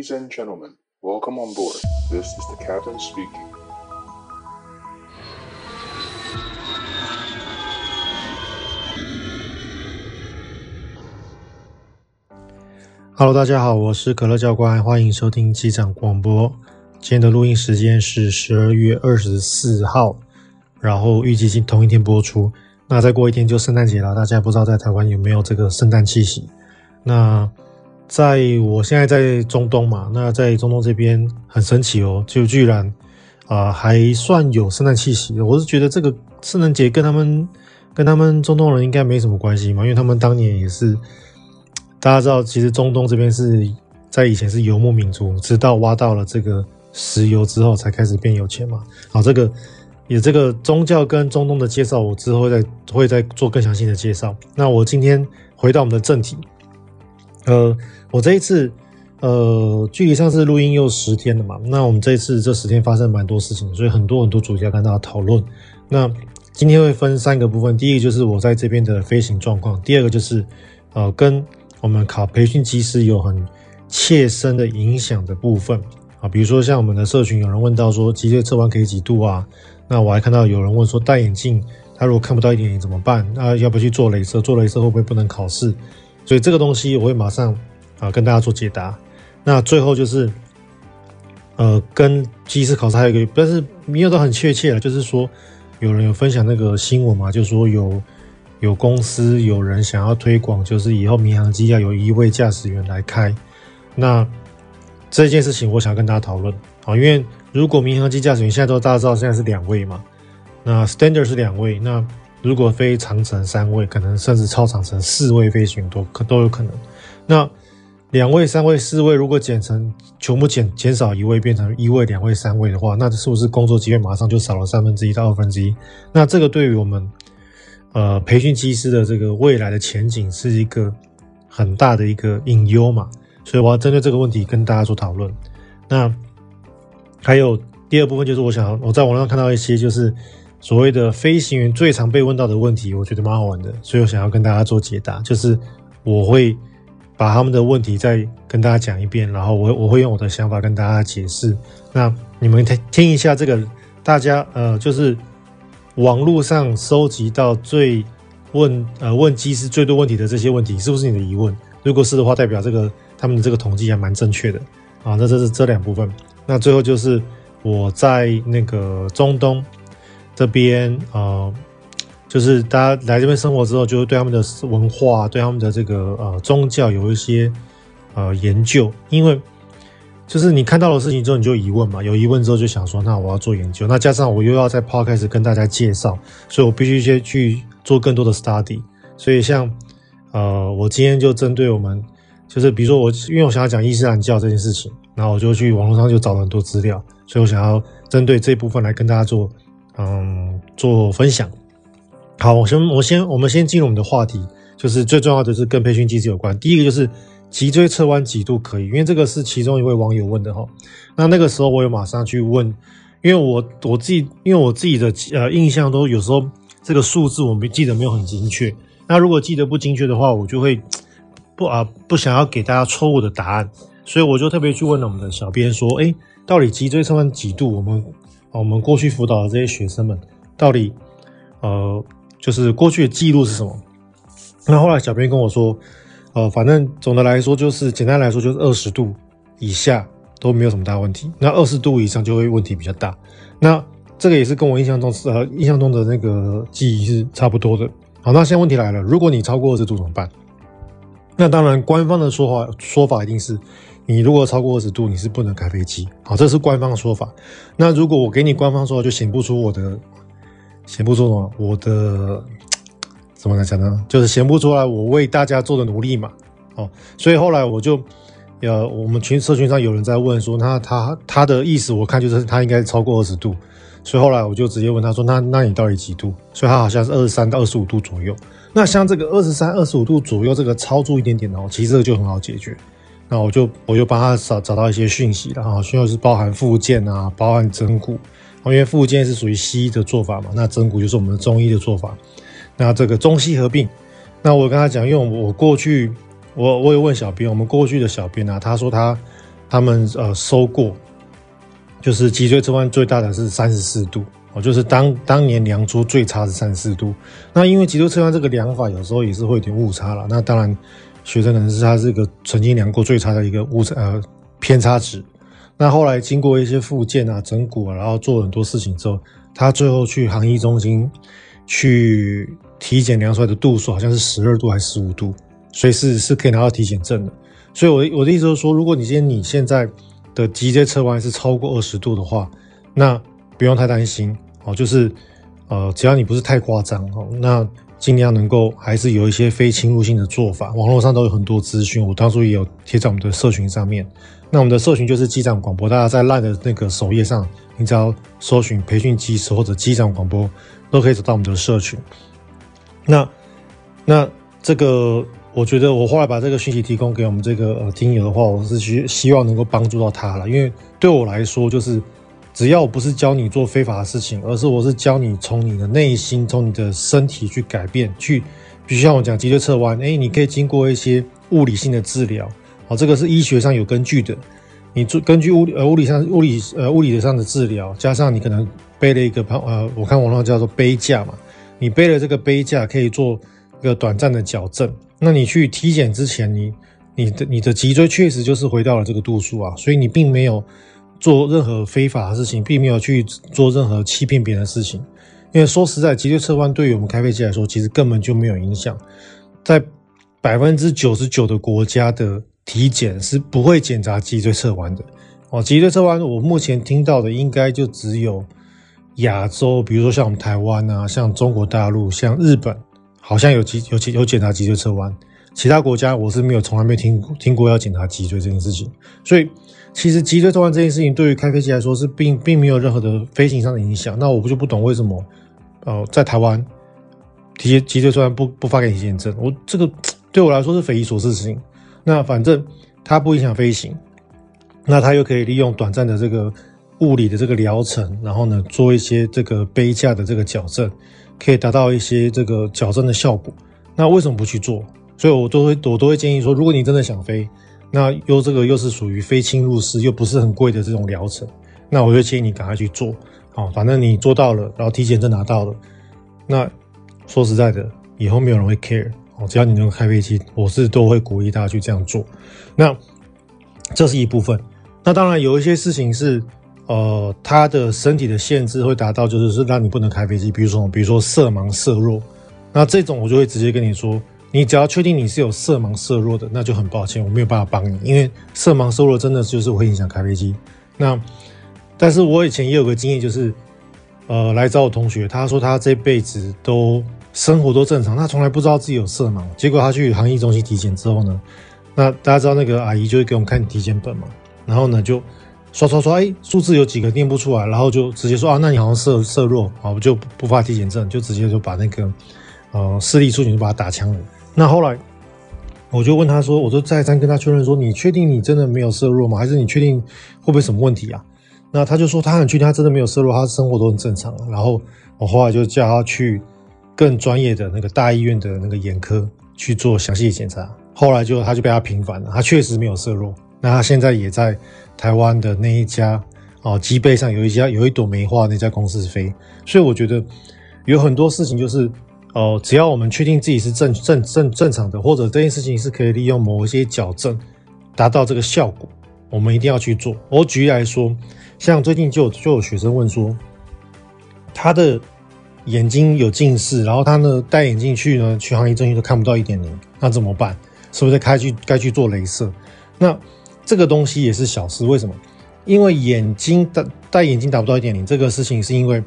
Ladies and gentlemen, welcome on board. This is the captain speaking. Hello，大家好，我是可乐教官，欢迎收听机长广播。今天的录音时间是十二月二十四号，然后预计同一天播出。那再过一天就圣诞节了，大家不知道在台湾有没有这个圣诞气息？那在我现在在中东嘛，那在中东这边很神奇哦，就居然啊、呃、还算有圣诞气息。我是觉得这个圣诞节跟他们跟他们中东人应该没什么关系嘛，因为他们当年也是。大家知道，其实中东这边是在以前是游牧民族，直到挖到了这个石油之后，才开始变有钱嘛。好，这个有这个宗教跟中东的介绍，我之后再会再做更详细的介绍。那我今天回到我们的正题，呃，我这一次呃，距离上次录音又十天了嘛。那我们这一次这十天发生蛮多事情，所以很多很多主题要跟大家讨论。那今天会分三个部分，第一个就是我在这边的飞行状况，第二个就是呃跟。我们考培训机师有很切身的影响的部分啊，比如说像我们的社群有人问到说，脊椎侧弯可以几度啊？那我还看到有人问说，戴眼镜他如果看不到一点点怎么办？那要不去做雷射？做雷射会不会不能考试？所以这个东西我会马上啊跟大家做解答。那最后就是呃跟机师考试还有一个，但是没有都很确切了，就是说有人有分享那个新闻嘛，就是说有。有公司有人想要推广，就是以后民航机要有一位驾驶员来开。那这件事情，我想跟大家讨论啊，因为如果民航机驾驶员现在都大家知道，现在是两位嘛，那 standard 是两位，那如果飞长程三位，可能甚至超长程四位飞行都可都有可能。那两位、三位、四位，如果减成全部减减少一位，变成一位、两位、三位的话，那是不是工作机会马上就少了三分之一到二分之一？那这个对于我们。呃，培训机师的这个未来的前景是一个很大的一个隐忧嘛，所以我要针对这个问题跟大家做讨论。那还有第二部分就是，我想我在网上看到一些就是所谓的飞行员最常被问到的问题，我觉得蛮好玩的，所以我想要跟大家做解答。就是我会把他们的问题再跟大家讲一遍，然后我我会用我的想法跟大家解释。那你们听听一下这个，大家呃就是。网络上收集到最问呃问机师最多问题的这些问题，是不是你的疑问？如果是的话，代表这个他们的这个统计还蛮正确的啊。那这是这两部分。那最后就是我在那个中东这边啊、就是大家来这边生活之后，就会对他们的文化、对他们的这个呃宗教有一些呃研究，因为。就是你看到的事情之后，你就疑问嘛？有疑问之后就想说，那我要做研究。那加上我又要在 Podcast 开始跟大家介绍，所以我必须先去做更多的 study。所以像呃，我今天就针对我们，就是比如说我，因为我想要讲伊斯兰教这件事情，然后我就去网络上就找了很多资料，所以我想要针对这部分来跟大家做嗯做分享。好，我先我先我们先进入我们的话题，就是最重要的是跟培训机制有关。第一个就是。脊椎侧弯几度可以？因为这个是其中一位网友问的哈。那那个时候我有马上去问，因为我我自己因为我自己的呃印象都有时候这个数字我们记得没有很精确。那如果记得不精确的话，我就会不啊不想要给大家错误的答案，所以我就特别去问了我们的小编说，哎，到底脊椎侧弯几度？我们我们过去辅导的这些学生们到底呃就是过去的记录是什么？那后来小编跟我说。呃，反正总的来说就是，简单来说就是二十度以下都没有什么大问题，那二十度以上就会问题比较大。那这个也是跟我印象中是呃印象中的那个记忆是差不多的。好，那现在问题来了，如果你超过二十度怎么办？那当然，官方的说法说法一定是，你如果超过二十度，你是不能开飞机。好，这是官方的说法。那如果我给你官方说法，就显不出我的显不出什么我的。怎么来讲呢？就是显不出来我为大家做的努力嘛。哦，所以后来我就，呃，我们群社群上有人在问说，那他他的意思我看就是他应该超过二十度，所以后来我就直接问他说，那那你到底几度？所以他好像是二十三到二十五度左右。那像这个二十三、二十五度左右这个超出一点点哦，其实这个就很好解决。那我就我就帮他找找到一些讯息然后，需要是包含附件啊，包含整骨，因为复健是属于西医的做法嘛，那整骨就是我们的中医的做法。那这个中西合并，那我跟他讲，因为我过去我我有问小编，我们过去的小编啊，他说他他们呃收过，就是脊椎侧弯最大的是三十四度哦，就是当当年量出最差是三十四度。那因为脊椎侧弯这个量法有时候也是会有点误差了，那当然学生可能是他这个曾经量过最差的一个误差呃偏差值。那后来经过一些复健啊、整骨啊，然后做很多事情之后，他最后去航医中心去体检量出来的度数好像是十二度还是十五度，所以是是可以拿到体检证的。所以我的我的意思就是说，如果你今天你现在的脊椎侧弯是超过二十度的话，那不用太担心哦，就是呃只要你不是太夸张哦，那尽量能够还是有一些非侵入性的做法，网络上都有很多资讯，我当初也有贴在我们的社群上面。那我们的社群就是机长广播，大家在 LINE 的那个首页上，你只要搜寻培训机师或者机长广播，都可以找到我们的社群。那那这个，我觉得我后来把这个讯息提供给我们这个呃听友的话，我是希希望能够帮助到他了。因为对我来说，就是只要我不是教你做非法的事情，而是我是教你从你的内心、从你的身体去改变，去，比如像我讲脊椎侧弯，哎，你可以经过一些物理性的治疗。哦，这个是医学上有根据的。你做根据物理呃物理上物理呃物理的上的治疗，加上你可能背了一个呃，我看网络上叫做背架嘛，你背了这个背架可以做一个短暂的矫正。那你去体检之前，你你的你的脊椎确实就是回到了这个度数啊，所以你并没有做任何非法的事情，并没有去做任何欺骗别人的事情。因为说实在，脊椎侧弯对于我们开飞机来说，其实根本就没有影响，在百分之九十九的国家的。体检是不会检查脊椎侧弯的哦。脊椎侧弯，我目前听到的应该就只有亚洲，比如说像我们台湾啊，像中国大陆，像日本，好像有有检有检查脊椎侧弯。其他国家我是没有从来没听听过要检查脊椎这件事情。所以，其实脊椎侧弯这件事情对于开飞机来说是并并没有任何的飞行上的影响。那我不就不懂为什么呃在台湾体脊椎侧弯不不发给体检证？我这个对我来说是匪夷所思的事情。那反正它不影响飞行，那它又可以利用短暂的这个物理的这个疗程，然后呢做一些这个杯架的这个矫正，可以达到一些这个矫正的效果。那为什么不去做？所以我都会我都会建议说，如果你真的想飞，那又这个又是属于非侵入式又不是很贵的这种疗程，那我就建议你赶快去做。好，反正你做到了，然后体检证拿到了，那说实在的，以后没有人会 care。只要你能开飞机，我是都会鼓励大家去这样做。那这是一部分。那当然有一些事情是，呃，他的身体的限制会达到，就是是让你不能开飞机。比如说，比如说色盲色弱，那这种我就会直接跟你说，你只要确定你是有色盲色弱的，那就很抱歉，我没有办法帮你，因为色盲色弱真的就是会影响开飞机。那但是我以前也有个经验，就是呃，来找我同学，他说他这辈子都。生活都正常，他从来不知道自己有色盲。结果他去航医中心体检之后呢，那大家知道那个阿姨就会给我们看体检本嘛，然后呢就刷刷刷，哎，数字有几个念不出来，然后就直接说啊，那你好像色色弱，好，我就不发体检证，就直接就把那个呃视力出警就把他打枪了。那后来我就问他说，我就再三跟他确认说，你确定你真的没有色弱吗？还是你确定会不会什么问题啊？那他就说他很确定他真的没有色弱，他生活都很正常。然后我后来就叫他去。更专业的那个大医院的那个眼科去做详细的检查，后来就他就被他平反了，他确实没有色弱。那他现在也在台湾的那一家哦，机背上有一家有一朵梅花那家公司飞。所以我觉得有很多事情就是哦，只要我们确定自己是正正正正常的，或者这件事情是可以利用某一些矫正达到这个效果，我们一定要去做。我举例来说，像最近就有就有学生问说，他的。眼睛有近视，然后他呢戴眼镜去呢，去航医中心都看不到一点零，那怎么办？是不是该去该去做雷射？那这个东西也是小事，为什么？因为眼睛戴戴眼镜达不到一点零这个事情，是因为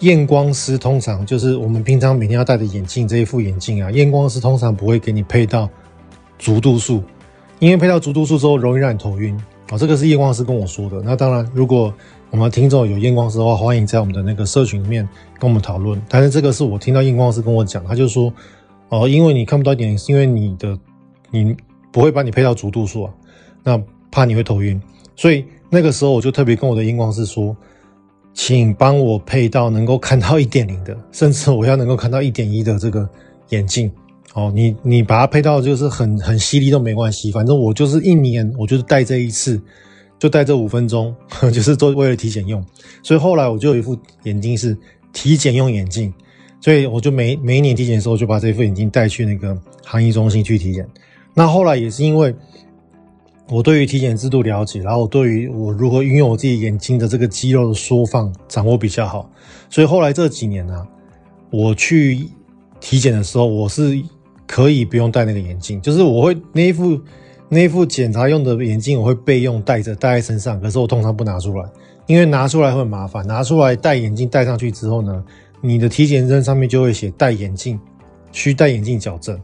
验光师通常就是我们平常每天要戴的眼镜这一副眼镜啊，验光师通常不会给你配到足度数，因为配到足度数之后容易让你头晕啊，哦，这个是验光师跟我说的。那当然，如果我们听众有验光师的话，欢迎在我们的那个社群里面跟我们讨论。但是这个是我听到验光师跟我讲，他就说，哦、因为你看不到一点，是因为你的你不会把你配到足度数啊，那怕你会头晕。所以那个时候我就特别跟我的验光师说，请帮我配到能够看到一点零的，甚至我要能够看到一点一的这个眼镜。哦，你你把它配到就是很很犀利都没关系，反正我就是一年我就是戴这一次。就戴这五分钟，就是做为了体检用。所以后来我就有一副眼镜是体检用眼镜，所以我就每每一年体检的时候就把这副眼镜带去那个航医中心去体检。那后来也是因为我对于体检制度了解，然后我对于我如何运用我自己眼睛的这个肌肉的缩放掌握比较好，所以后来这几年呢、我去体检的时候，我是可以不用戴那个眼镜，就是我会那一副那副检查用的眼镜，我会备用戴着戴在身上，可是我通常不拿出来，因为拿出来会很麻烦，拿出来戴眼镜戴上去之后呢，你的体检证上面就会写戴眼镜，需戴眼镜矫正。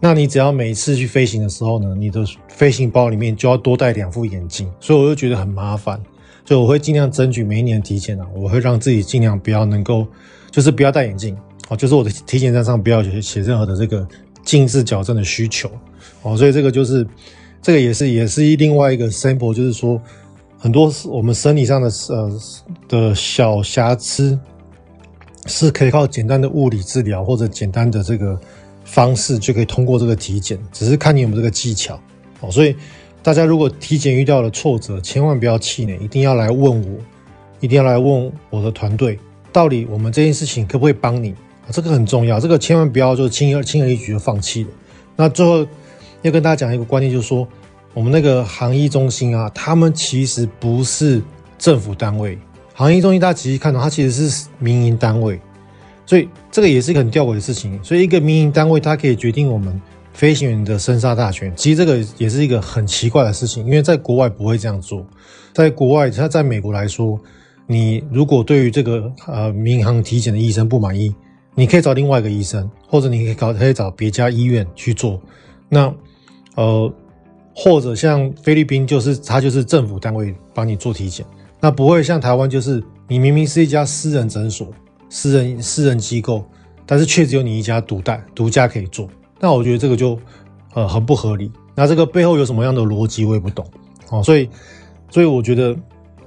那你只要每次去飞行的时候呢，你的飞行包里面就要多带两副眼镜，所以我就觉得很麻烦，所以我会尽量争取每一年体检啊，我会让自己尽量不要能够，就是不要戴眼镜哦，就是我的体检证上不要写写任何的这个近视矫正的需求哦，所以这个就是这个也是也是另外一个 sample，就是说很多我们生理上的呃的小瑕疵是可以靠简单的物理治疗或者简单的这个。方式就可以通过这个体检，只是看你有没有这个技巧哦。所以大家如果体检遇到了挫折，千万不要气馁，一定要来问我，一定要来问我的团队，到底我们这件事情可不可以帮你？这个很重要，这个千万不要就轻而轻而易举就放弃了。那最后要跟大家讲一个观念，就是说我们那个航医中心啊，他们其实不是政府单位，航医中心大家仔细看到，它其实是民营单位。所以这个也是一个很吊诡的事情。所以一个民营单位，它可以决定我们飞行员的生杀大权。其实这个也是一个很奇怪的事情，因为在国外不会这样做。在国外，它在美国来说，你如果对于这个呃民航体检的医生不满意，你可以找另外一个医生，或者你可以搞可以找别家医院去做。那呃，或者像菲律宾，就是它就是政府单位帮你做体检，那不会像台湾，就是你明明是一家私人诊所。私人私人机构，但是却只有你一家独带独家可以做，那我觉得这个就呃很不合理。那这个背后有什么样的逻辑，我也不懂哦。所以，所以我觉得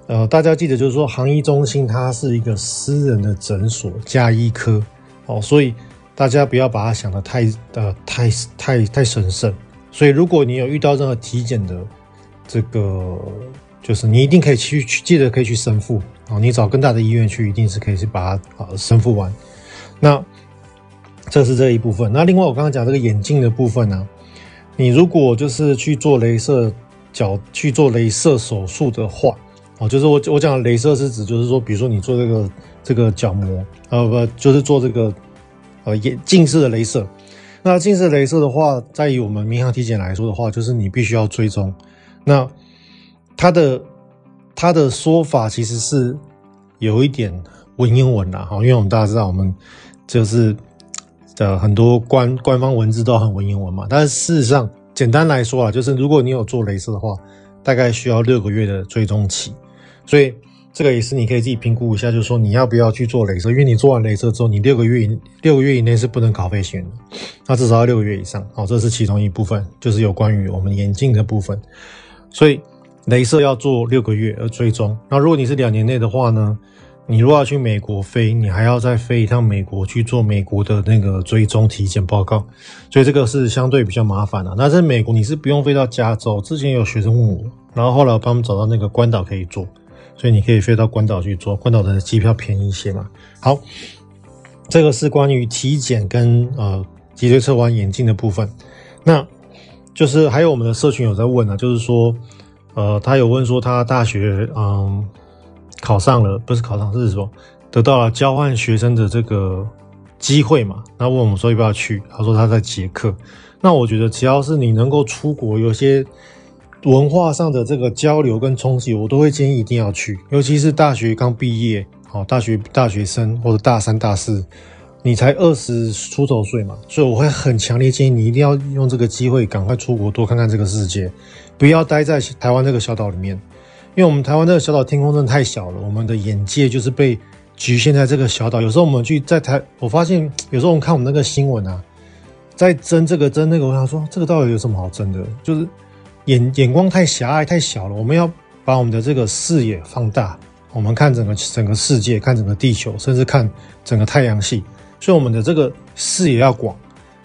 呃大家记得就是说，航医中心它是一个私人的诊所加医科哦，所以大家不要把它想得太呃太太太神圣。所以，如果你有遇到任何体检的这个，就是你一定可以去去记得可以去申复。啊，你找更大的医院去，一定是可以去把它啊申复完。那这是这一部分。那另外我刚刚讲这个眼镜的部分呢、你如果就是去做镭射角去做镭射手术的话，哦，就是我我讲的镭射是指就是说，比如说你做这个这个角膜，呃不，就是做这个呃眼近视的镭射。那近视镭射的话，在于我们民航体检来说的话，就是你必须要追踪。那它的。他的说法其实是有一点文言文啦，哈，因为我们大家知道，我们就是的很多官官方文字都很文言文嘛。但是事实上，简单来说啊，就是如果你有做雷射的话，大概需要六个月的追踪期。所以这个也是你可以自己评估一下，就是说你要不要去做雷射，因为你做完雷射之后，你六个月以六个月以内是不能考飞行员的，那至少要六个月以上。好，这是其中一部分，就是有关于我们眼镜的部分。所以。雷射要做六个月而追踪，那如果你是两年内的话呢？你如果要去美国飞，你还要再飞一趟美国去做美国的那个追踪体检报告，所以这个是相对比较麻烦的。那在美国你是不用飞到加州，之前有学生问我，然后后来我帮他们找到那个关岛可以做，所以你可以飞到关岛去做，关岛的机票便宜一些嘛。好，这个是关于体检跟呃脊椎侧弯眼镜的部分，那就是还有我们的社群有在问啊，就是说。呃，他有问说他大学嗯考上了，不是考上，是说得到了交换学生的这个机会嘛？那问我们说要不要去？他说他在捷克。那我觉得只要是你能够出国，有些文化上的这个交流跟冲击，我都会建议一定要去。尤其是大学刚毕业，好，大学大学生或者大三大四，你才二十出头岁嘛，所以我会很强烈建议你一定要用这个机会赶快出国，多看看这个世界。不要待在台湾这个小岛里面，因为我们台湾这个小岛天空真的太小了，我们的眼界就是被局限在这个小岛。有时候我们去在台，我发现有时候我们看我们那个新闻啊，在争这个争那个，我想说这个到底有什么好争的？就是眼眼光太狭隘太小了。我们要把我们的这个视野放大，我们看整个整个世界，看整个地球，甚至看整个太阳系。所以我们的这个视野要广。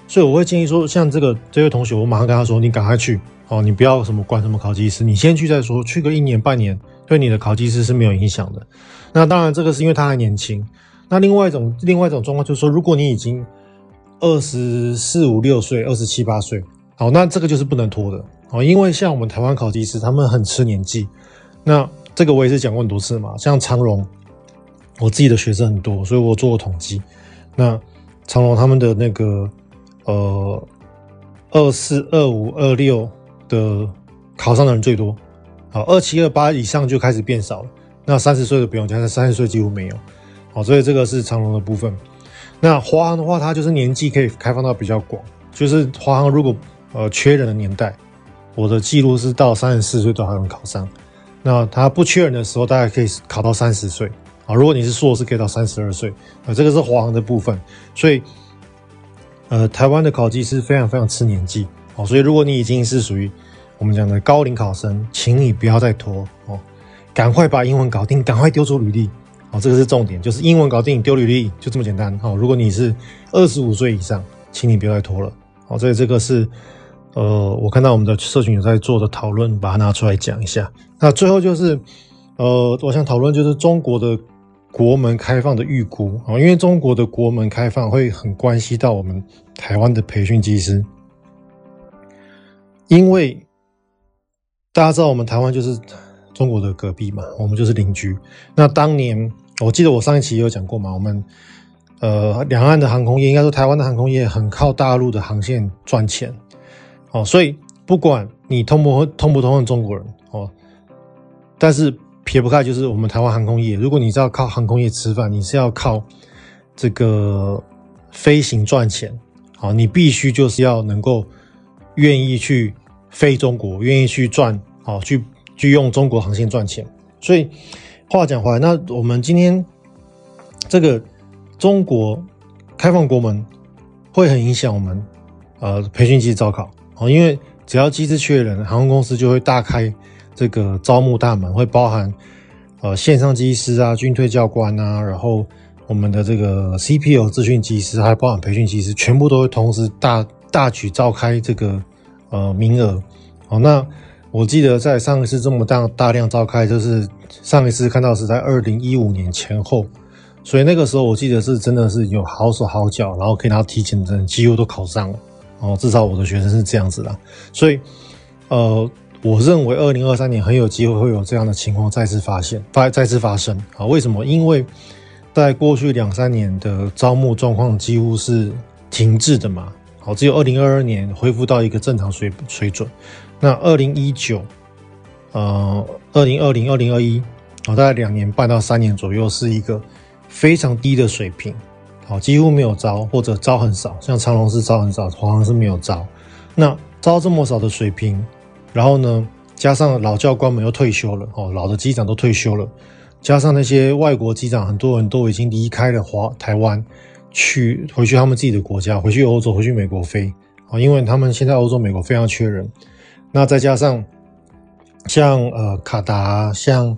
所以我会建议说，像这个这位同学，我马上跟他说，你赶快去。哦，你不要什么管什么考技师，你先去再说，去个一年半年，对你的考技师是没有影响的。那当然，这个是因为他还年轻。那另外一种，另外一种状况就是说，如果你已经二十四五六岁、二十七八岁，好，那这个就是不能拖的。哦，因为像我们台湾考技师，他们很吃年纪。那这个我也是讲过很多次嘛，像长荣，我自己的学生很多，所以我做过统计。那长荣他们的那个呃二四、二五、二六的考上的人最多，好，二七、二八以上就开始变少了。那三十岁的不用讲，三十岁几乎没有。好，所以这个是长荣的部分。那华航的话，它就是年纪可以开放到比较广，就是华航如果呃缺人的年代，我的记录是到三十四岁都还能考上。那他不缺人的时候，大概可以考到三十岁啊。如果你是硕士，可以到三十二岁啊。这个是华航的部分。所以，呃，台湾的考技师非常非常吃年纪哦。所以，如果你已经是属于我们讲的高龄考生，请你不要再拖哦，赶快把英文搞定，赶快丢出履历哦。这个是重点，就是英文搞定，丢履历就这么简单哦。如果你是二十五岁以上，请你不要再拖了哦。所以这个是。呃，我看到我们的社群有在做的讨论，把它拿出来讲一下。那最后就是，呃，我想讨论就是中国的国门开放的预估啊，因为中国的国门开放会很关系到我们台湾的培训机师，因为大家知道我们台湾就是中国的隔壁嘛，我们就是邻居。那当年我记得我上一期有讲过嘛，我们呃两岸的航空业，应该说台湾的航空业很靠大陆的航线赚钱。哦，所以不管你通不通不通的中国人哦，但是撇不开就是我们台湾航空业。如果你是要靠航空业吃饭，你是要靠这个飞行赚钱，好，你必须就是要能够愿意去飞中国，愿意去赚，好，去去用中国航线赚钱。所以话讲回来，那我们今天这个中国开放国门会很影响我们呃培训机招考。哦，因为只要机师确认，航空公司就会大开这个招募大门，会包含呃线上机师啊、军退教官啊，然后我们的这个 CPO 自训机师，还包含培训机师，全部都会同时大大举召开这个呃名额。哦，那我记得在上一次这么大大量召开，就是上一次看到是在二零一五年前后，所以那个时候我记得是真的是有好手好脚，然后可以拿到提前的人几乎都考上了。哦，至少我的学生是这样子的，所以，呃，我认为二零二三年很有机会会有这样的情况再次发现，发再次发生啊？为什么？因为在过去两三年的招募状况几乎是停滞的嘛，好，只有二零二二年恢复到一个正常水水准。那二零一九，呃，二零二零、二零二一，大概两年半到三年左右是一个非常低的水平。好，几乎没有招，或者招很少，像长荣是招很少，华航是没有招。那招这么少的水平，然后呢，加上老教官们又退休了，哦，老的机长都退休了，加上那些外国机长，很多人都已经离开了华台湾，去回去他们自己的国家，回去欧洲，回去美国飞，啊，因为他们现在欧洲、美国非常缺人。那再加上像呃卡达，像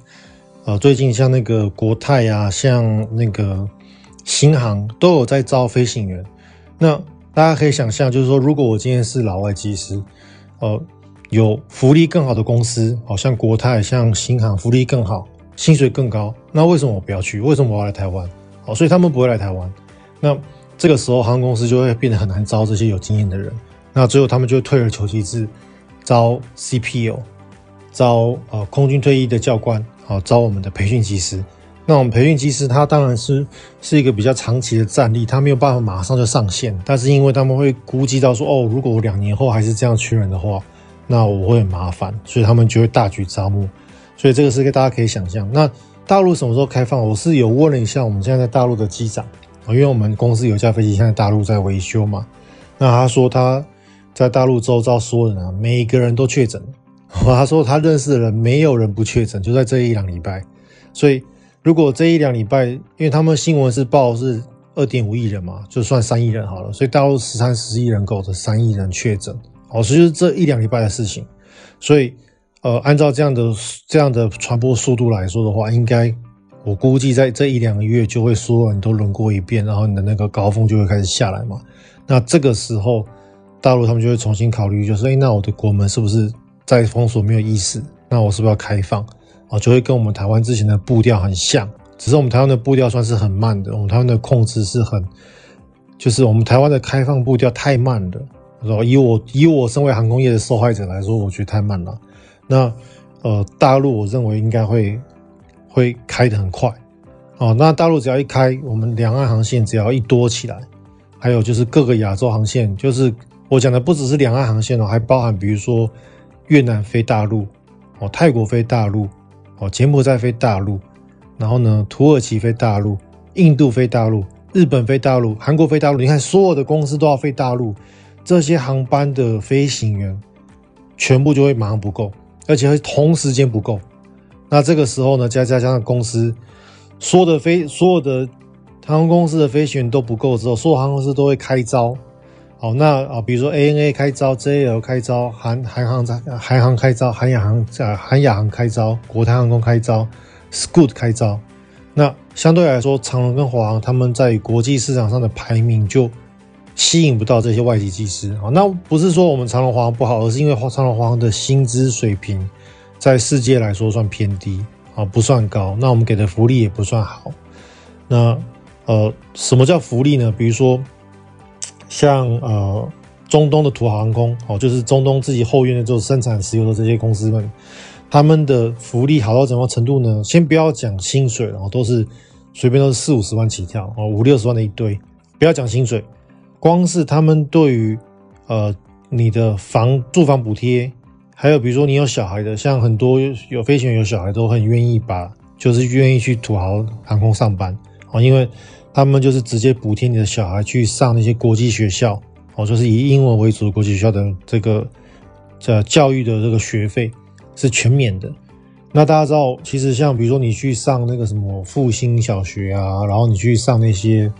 呃最近像那个国泰啊，像那个。新航都有在招飞行员，那大家可以想象，就是说，如果我今天是老外机师，呃，有福利更好的公司，好像国泰、像新航，福利更好，薪水更高，那为什么我不要去？为什么我要来台湾？好，所以他们不会来台湾。那这个时候，航空公司就会变得很难招这些有经验的人。那最后，他们就退而求其次，招 CPO，招呃空军退役的教官，好，招我们的培训机师。那我们培训机师，他当然是是一个比较长期的战力，他没有办法马上就上线。但是因为他们会估计到说，哦，如果我两年后还是这样缺人的话，那我会很麻烦，所以他们就会大举招募。所以这个是个大家可以想象。那大陆什么时候开放？我是有问了一下我们现在在大陆的机长，因为我们公司有一架飞机现在大陆在维修嘛。那他说他在大陆周遭说的呢，每一个人都确诊。他说他认识的人没有人不确诊，就在这一两礼拜，所以。如果这一两礼拜，因为他们新闻是报是二点五亿人嘛，就算三亿人好了，所以大陆十三十亿人口的三亿人确诊，哦，所以就是这一两礼拜的事情。所以，呃，按照这样的这样的传播速度来说的话，应该我估计在这一两个月就会所有人都轮过一遍，然后你的那个高峰就会开始下来嘛。那这个时候，大陆他们就会重新考虑，就是诶，那我的国门是不是再封锁没有意思？那我是不是要开放？啊，就会跟我们台湾之前的步调很像，只是我们台湾的步调算是很慢的，我们台湾的控制是很，就是我们台湾的开放步调太慢了。然后以我以我身为航空业的受害者来说，我觉得太慢了。那呃，大陆我认为应该会会开得很快。哦，那大陆只要一开，我们两岸航线只要一多起来，还有就是各个亚洲航线，就是我讲的不只是两岸航线哦，还包含比如说越南飞大陆，哦，泰国飞大陆，哦，柬埔寨飞大陆，然后呢，土耳其飞大陆，印度飞大陆，日本飞大陆，韩国飞大陆，你看所有的公司都要飞大陆，这些航班的飞行员全部就会马上不够，而且会同时间不够。那这个时候呢，加加加上公司。所有的飞，所有的航空公司的飞行员都不够之后，所有航空公司都会开招。好，那啊，比如说 ANA 开招，JL 开招，韩韩航在韩航开招，韩亚航在韩亚航开招，国泰航空开招，Scoot 开招。那相对来说，长荣跟华航他们在国际市场上的排名就吸引不到这些外籍技师。好，那不是说我们长荣华航不好，而是因为长荣华航的薪资水平在世界来说算偏低。啊，不算高，那我们给的福利也不算好。那呃，什么叫福利呢？比如说，像呃中东的土豪航空，哦，就是中东自己后院的做生产石油的这些公司们，他们的福利好到怎么程度呢？先不要讲薪水，然后都是随便都是四五十万起跳，哦，五六十万的一堆。不要讲薪水，光是他们对于呃你的房住房补贴。还有比如说你有小孩的，像很多有飞行员有小孩都很愿意把，就是愿意去土豪航空上班哦，因为他们就是直接补贴你的小孩去上那些国际学校哦，就是以英文为主的国际学校的这个这教育的这个学费是全免的。那大家知道，其实像比如说你去上那个什么复兴小学啊，然后你去上那些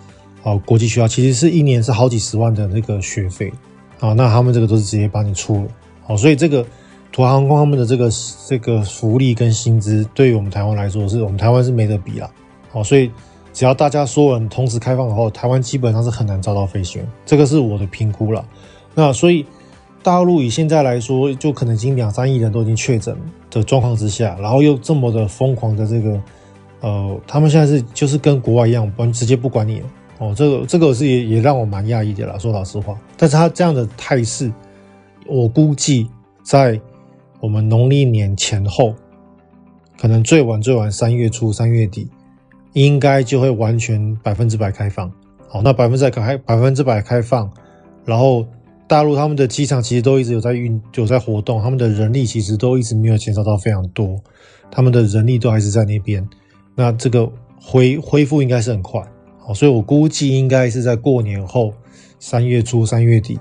哦国际学校，其实是一年是好几十万的那个学费啊，那他们这个都是直接帮你出了哦，所以这个。土航空他们的这个这个福利跟薪资，对于我们台湾来说，是我们台湾是没得比啦。好，所以只要大家所有人同时开放以后，台湾基本上是很难招到飞行员，这个是我的评估了。那所以大陆以现在来说，就可能已经两三亿人都已经确诊的状况之下，然后又这么的疯狂的这个，呃，他们现在是就是跟国外一样，完直接不管你了。哦，这个这个是也也让我蛮讶异的啦，说老实话。但是他这样的态势，我估计在。我们农历年前后，可能最晚最晚三月初三月底，应该就会完全百分之百开放。好，那百分之百开百分之百开放，然后大陆他们的机场其实都一直有在运有在活动，他们的人力其实都一直没有减少到非常多，他们的人力都还是在那边。那这个恢恢复应该是很快。好，所以我估计应该是在过年后三月初三月底，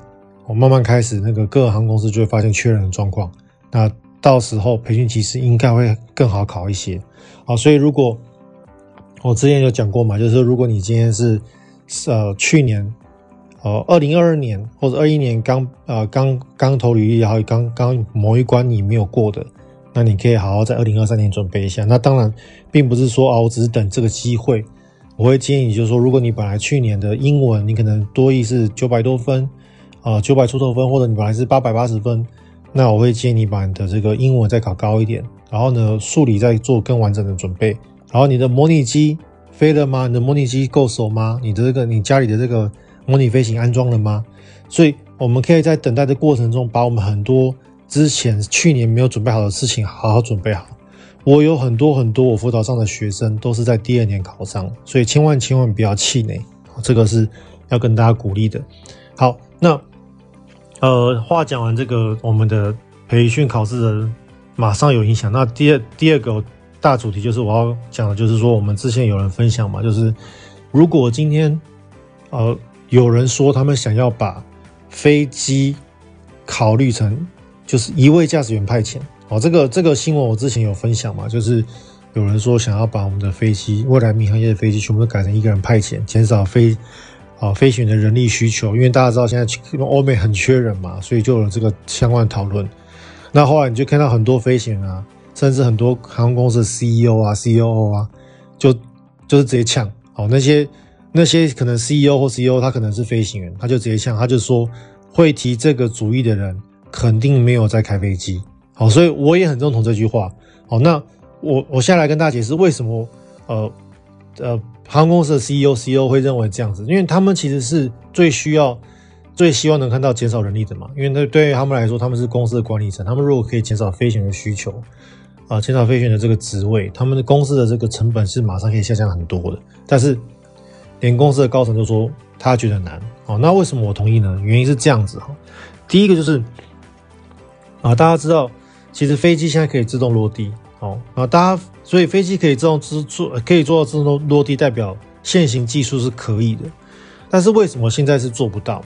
我慢慢开始那个各个航空公司就会发现缺人的状况。那到时候培训其实应该会更好考一些，好，所以如果我之前有讲过嘛，就是说如果你今天是呃去年呃二零二二年或者二一年刚呃刚刚投履历，然后刚刚某一关你没有过的，那你可以好好在二零二三年准备一下。那当然并不是说啊，我只是等这个机会，我会建议你就是说，如果你本来去年的英文你可能多益是九百多分啊，九百出头分，或者你本来是八百八十分。那我会建议你把你的这个英文再考高一点，然后呢，数理再做更完整的准备。然后你的模拟机飞了吗？你的模拟机够熟吗？你的这个你家里的这个模拟飞行安装了吗？所以我们可以在等待的过程中，把我们很多之前去年没有准备好的事情好好准备好。我有很多很多我辅导上的学生都是在第二年考上，所以千万千万不要气馁，这个是要跟大家鼓励的。好，那。呃，话讲完这个，我们的培训考试的马上有影响。那第二第二个大主题就是我要讲的，就是说我们之前有人分享嘛，就是如果今天呃有人说他们想要把飞机考虑成就是一位驾驶员派遣哦，这个这个新闻我之前有分享嘛，就是有人说想要把我们的飞机未来民航业的飞机全部都改成一个人派遣，减少飞。啊，飞行员的人力需求，因为大家知道现在欧美很缺人嘛，所以就有这个相关讨论。那后来你就看到很多飞行员啊，甚至很多航空公司的 CEO 啊、COO 啊，就就是直接呛。哦，那些那些可能 CEO 或 CEO 他可能是飞行员，他就直接呛，他就说会提这个主意的人肯定没有在开飞机。好，所以我也很认同这句话。好，那我我现在来跟大家解释为什么呃呃航空公司的 CEO CEO 会认为这样子，因为他们其实是最需要、最希望能看到减少人力的嘛。因为那对于他们来说，他们是公司的管理层，他们如果可以减少飞行的需求，啊，减少飞行员的这个职位，他们的公司的这个成本是马上可以下降很多的。但是连公司的高层都说他觉得难。哦，那为什么我同意呢？原因是这样子哈，第一个就是啊，大家知道。其实飞机现在可以自动落地，哦，啊，大家，所以飞机可以自动自做，可以做到自动落地，代表现行技术是可以的。但是为什么现在是做不到？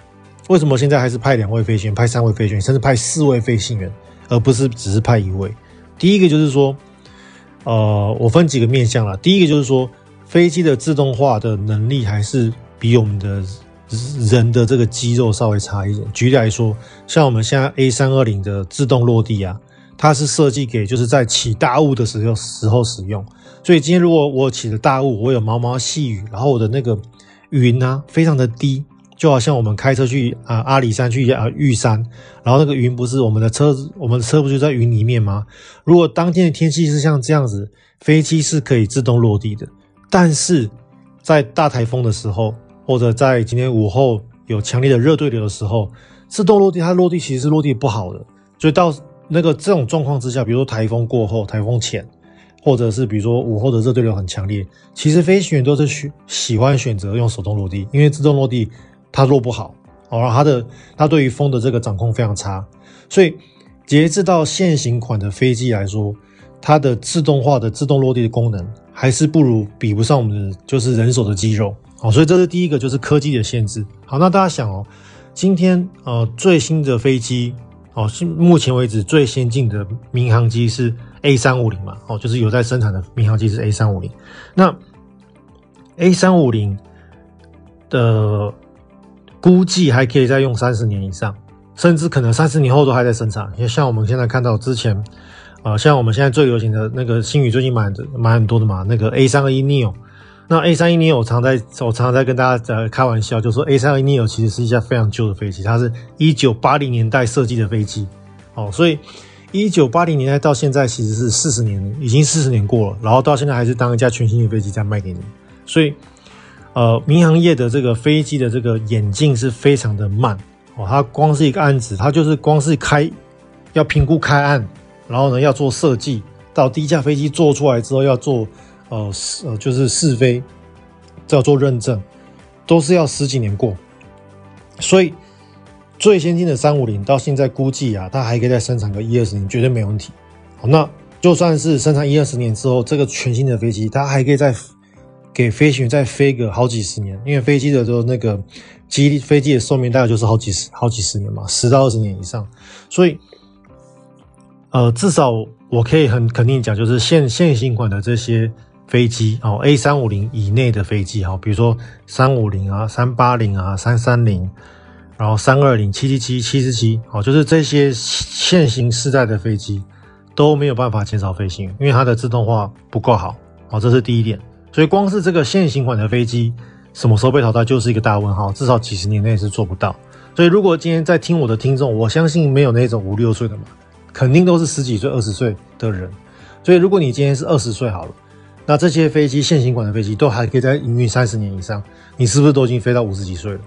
为什么现在还是派两位飞行员、派三位飞行员，甚至派四位飞行员，而不是只是派一位？第一个就是说，呃，我分几个面向啦。第一个就是说，飞机的自动化的能力还是比我们的人的这个肌肉稍微差一点。举例来说，像我们现在 A 三二零的自动落地啊。它是设计给就是在起大雾的时候时候使用，所以今天如果我起了大雾，我有毛毛细雨，然后我的那个云呢、啊、非常的低，就好像我们开车去啊阿里山去啊玉山，然后那个云不是我们的车子，我们的车不就在云里面吗？如果当天的天气是像这样子，飞机是可以自动落地的，但是在大台风的时候，或者在今天午后有强烈的热对流的时候，自动落地它落地其实是落地不好的，所以到。那个这种状况之下，比如说台风过后、台风前，或者是比如说午后的热对流很强烈，其实飞行员都是喜喜欢选择用手动落地，因为自动落地它落不好，然后它的它对于风的这个掌控非常差，所以截至到现行款的飞机来说，它的自动化的自动落地的功能还是不如比不上我们的就是人手的肌肉，好，所以这是第一个就是科技的限制。好，那大家想哦，今天呃最新的飞机。哦，是目前为止最先进的民航机是 A 三五零嘛？哦，就是有在生产的民航机是 A 三五零。那 A 三五零的估计还可以再用三十年以上，甚至可能三十年后都还在生产。因为像我们现在看到之前，啊、呃，像我们现在最流行的那个星宇最近买的买很多的嘛，那个 A 三二一 neo。那 A 三一 neo 常在，我常常在跟大家在开玩笑，就说 A 三二一 neo 其实是一架非常旧的飞机，它是一九八零年代设计的飞机，哦，所以一九八零年代到现在其实是四十年，已经四十年过了，然后到现在还是当一架全新的飞机在卖给你，所以呃，民航业的这个飞机的这个演进是非常的慢，哦，它光是一个案子，它就是光是开要评估开案，然后呢要做设计，到第一架飞机做出来之后要做。呃，呃就是试飞，叫做认证，都是要十几年过，所以最先进的三五零到现在估计啊，它还可以再生产个一二十年，绝对没问题。好，那就算是生产一二十年之后，这个全新的飞机，它还可以再给飞行员再飞个好几十年，因为飞机的就那个机飞机的寿命大概就是好几十好几十年嘛，十到二十年以上，所以呃，至少我可以很肯定讲，就是现现行款的这些。飞机哦，A 三五零以内的飞机哈，比如说三五零啊、三八零啊、三三零，然后三二零、七七七、七四七，哦，就是这些现行世代的飞机都没有办法减少飞行员，因为它的自动化不够好，哦，这是第一点。所以光是这个现行款的飞机什么时候被淘汰，就是一个大问号，至少几十年内是做不到。所以如果今天在听我的听众，我相信没有那种五六岁的嘛，肯定都是十几岁、二十岁的人。所以如果你今天是二十岁好了。那这些飞机现行款的飞机都还可以再营运三十年以上，你是不是都已经飞到五十几岁了？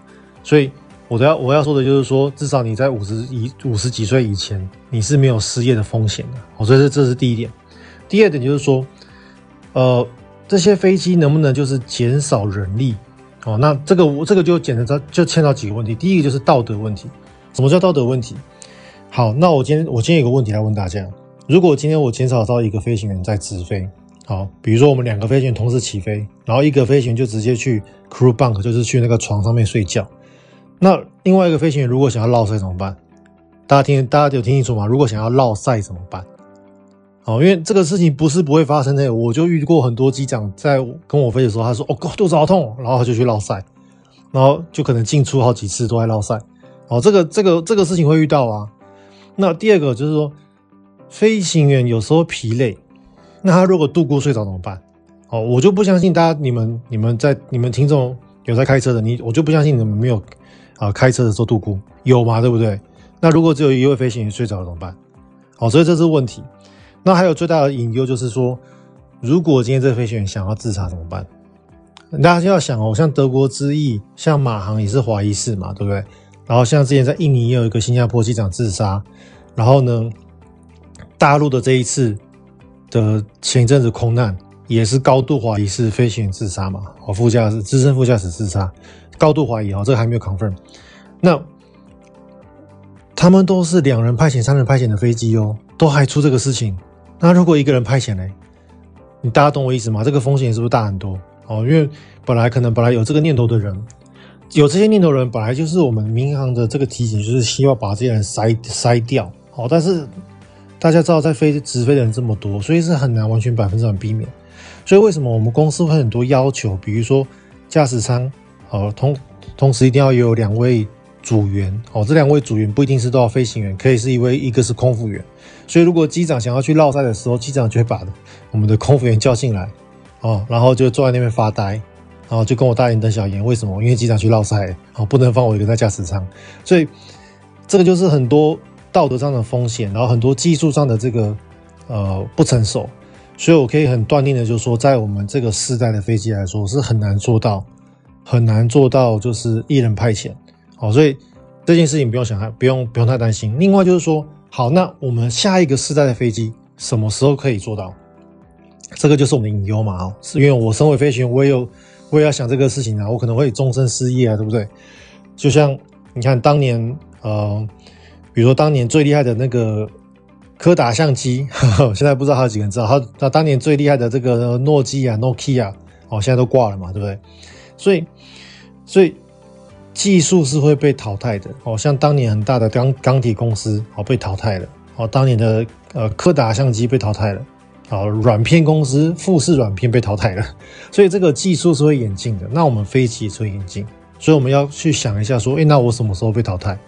所以我都要我要说的就是说，至少你在五十以五十几岁以前，你是没有失业的风险的。哦，所以这这是第一点。第二点就是说，呃，这些飞机能不能就是减少人力？哦，那这个我这个就简单就牵到几个问题。第一个就是道德问题。什么叫道德问题？好，那我今天我今天有个问题来问大家：如果今天我减少到一个飞行员在直飞？好，比如说我们两个飞行员同时起飞，然后一个飞行员就直接去 crew bunk，就是去那个床上面睡觉。那另外一个飞行员如果想要落赛怎么办？大家听，大家有听清楚吗？如果想要落赛怎么办？好，因为这个事情不是不会发生的。我就遇过很多机长在跟我飞的时候，他说：“哦，肚子好痛。”然后他就去落赛，然后就可能进出好几次都在落赛。哦，这个这个这个事情会遇到啊。那第二个就是说，飞行员有时候疲累。那他如果度过睡着怎么办？哦，我就不相信大家，你们、你们在、你们听众有在开车的，你我就不相信你们没有啊开车的时候度过？有吗？对不对？那如果只有一位飞行员睡着了怎么办？好，所以这是问题。那还有最大的隐忧就是说，如果今天这个飞行员想要自杀怎么办？大家就要想哦，像德国之翼，像马航也是怀疑式嘛，对不对？然后像之前在印尼也有一个新加坡机长自杀，然后呢，大陆的这一次的前一阵子空难也是高度怀疑是飞行员自杀嘛，哦，副驾驶资深副驾驶自杀，高度怀疑哦，这个还没有 confirm。那他们都是两人派遣、三人派遣的飞机哦，都还出这个事情，那如果一个人派遣呢？你大家懂我意思吗？这个风险是不是大很多？哦，因为本来可能本来有这个念头的人，有这些念头的人，本来就是我们民航的这个提醒，就是希望把这些人筛筛掉。哦，但是大家知道，在飞直飞的人这么多，所以是很难完全百分之百避免。所以为什么我们公司会很多要求？比如说驾驶舱，哦，同同时一定要有两位组员。哦，这两位组员不一定是都要飞行员，可以是一位，一个是空服员。所以如果机长想要去绕赛的时候，机长就会把我们的空服员叫进来。哦，然后就坐在那边发呆，然后就跟我大眼瞪小眼。为什么？因为机长去绕赛，哦，不能放我一个在驾驶舱。所以这个就是很多道德上的风险，然后很多技术上的这个呃不成熟。所以我可以很断定的，就是说，在我们这个世代的飞机来说，是很难做到，很难做到就是一人派遣。好，所以这件事情不用想太，不用不用太担心。另外就是说，好，那我们下一个世代的飞机什么时候可以做到？这个就是我们的隐忧嘛，哦，是因为我身为飞行员，我也有，我也要想这个事情啊，我可能会终身失业啊，对不对？就像你看当年，呃，比如说当年最厉害的那个柯达相机，呵呵，现在不知道还有几个人知道，他他当年最厉害的这个诺基亚、诺基亚，哦，现在都挂了嘛，对不对？所以，所以技术是会被淘汰的，哦，像当年很大的钢钢铁公司，哦，被淘汰了，哦，当年的呃柯达相机被淘汰了。啊，软片公司富士软片被淘汰了，所以这个技术是会演进的。那我们飞机也会演进，所以我们要去想一下，说，诶，那我什么时候被淘汰？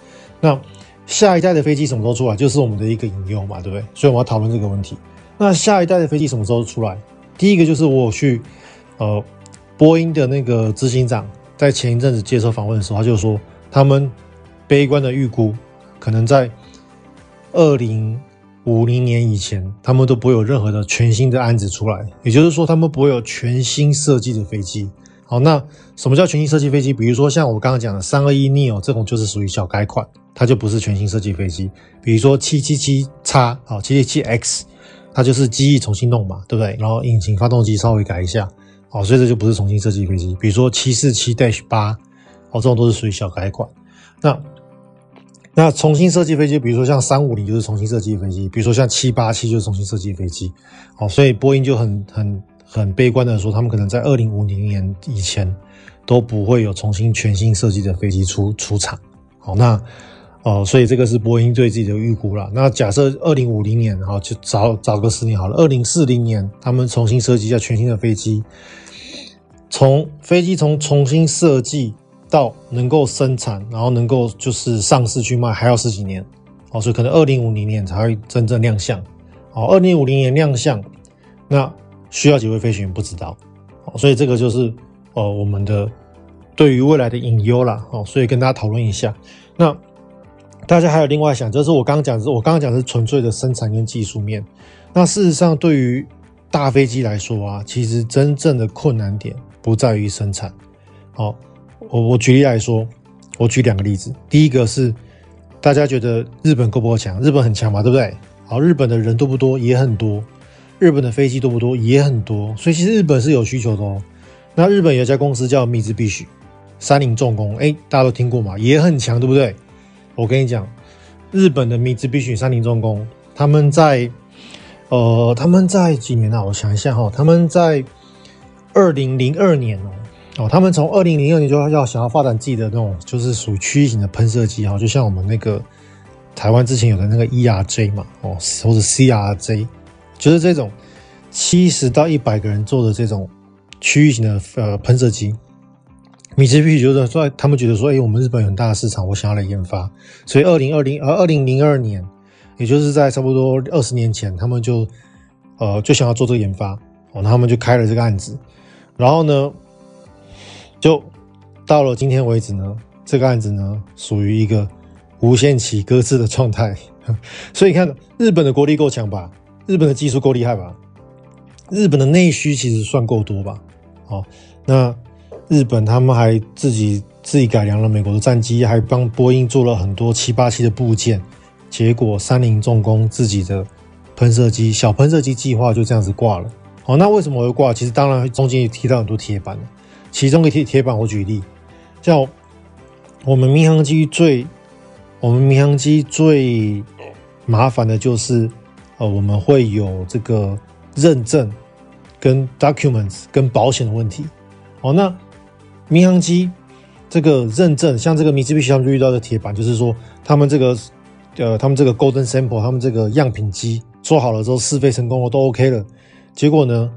那下一代的飞机什么时候出来，就是我们的一个隐忧嘛，对不对？所以我们要讨论这个问题。那下一代的飞机什么时候出来？第一个就是我去，呃，波音的那个执行长在前一阵子接受访问的时候，他就说，他们悲观的预估，可能在二零。五零年以前，他们都不会有任何的全新的案子出来，也就是说，他们不会有全新设计的飞机。好，那什么叫全新设计飞机？比如说像我刚刚讲的三二一 neo 这种，就是属于小改款，它就不是全新设计飞机。比如说七七七叉，好，七七七 X，它就是机翼重新弄嘛，对不对？然后引擎、发动机稍微改一下，好，所以这就不是重新设计飞机。比如说七四七 dash 八，哦，这种都是属于小改款。那那重新设计飞机，比如说像三五零就是重新设计飞机，比如说像七八七就是重新设计飞机，好，所以波音就很很很悲观的说，他们可能在二零五零年以前都不会有重新全新设计的飞机出出厂，好，那呃，所以这个是波音对自己的预估啦。那假设二零五零年，好，就早早个十年好了，二零四零年他们重新设计一下全新的飞机，从飞机从重新设计。到能够生产，然后能够就是上市去卖，还要十几年，哦，所以可能二零五零年才会真正亮相，哦，二零五零年亮相，那需要几位飞行员不知道，哦，所以这个就是呃我们的对于未来的隐忧啦，哦，所以跟大家讨论一下。那大家还有另外想，就是我刚刚讲的是我刚刚讲的是纯粹的生产跟技术面，那事实上对于大飞机来说啊，其实真正的困难点不在于生产，好。我我举例来说，我举两个例子。第一个是大家觉得日本够不够强？日本很强嘛，对不对？好，日本的人多不多？也很多。日本的飞机多不多？也很多。所以其实日本是有需求的哦。那日本有一家公司叫密兹必须，三菱重工，哎，大家都听过嘛？也很强，对不对？我跟你讲，日本的密兹必须、三菱重工，他们在呃，他们在几年啊？我想一下哈、他们在二零零二年哦。哦，他们从二零零二年就要想要发展自己的那种，就是属于区域型的喷射机哈，就像我们那个台湾之前有的那个 ERJ 嘛，哦，或者 CRJ，就是这种七十到一百个人做的这种区域型的呃喷射机。米兹必须觉得说，他们觉得说，哎，我们日本有很大的市场，我想要来研发，所以二零二零呃二零零二年，也就是在差不多二十年前，他们就呃就想要做这个研发，哦，那他们就开了这个案子，然后呢。就到了今天为止呢，这个案子呢属于一个无限期搁置的状态。所以你看，日本的国力够强吧？日本的技术够厉害吧？日本的内需其实算够多吧？好，那日本他们还自己自己改良了美国的战机，还帮波音做了很多七八七的部件。结果三菱重工自己的喷射机小喷射机计划就这样子挂了。好，那为什么我会挂？其实当然中间也提到很多铁板，其中一个铁铁板我举例，像我们民航机最我们民航机最麻烦的就是呃我们会有这个认证跟 documents 跟保险的问题。好，那民航机这个认证，像这个米兹比他们就遇到的铁板，就是说他们这个。呃，他们这个 Golden Sample，他们这个样品机做好了之后试飞成功了，都 OK 了。结果呢，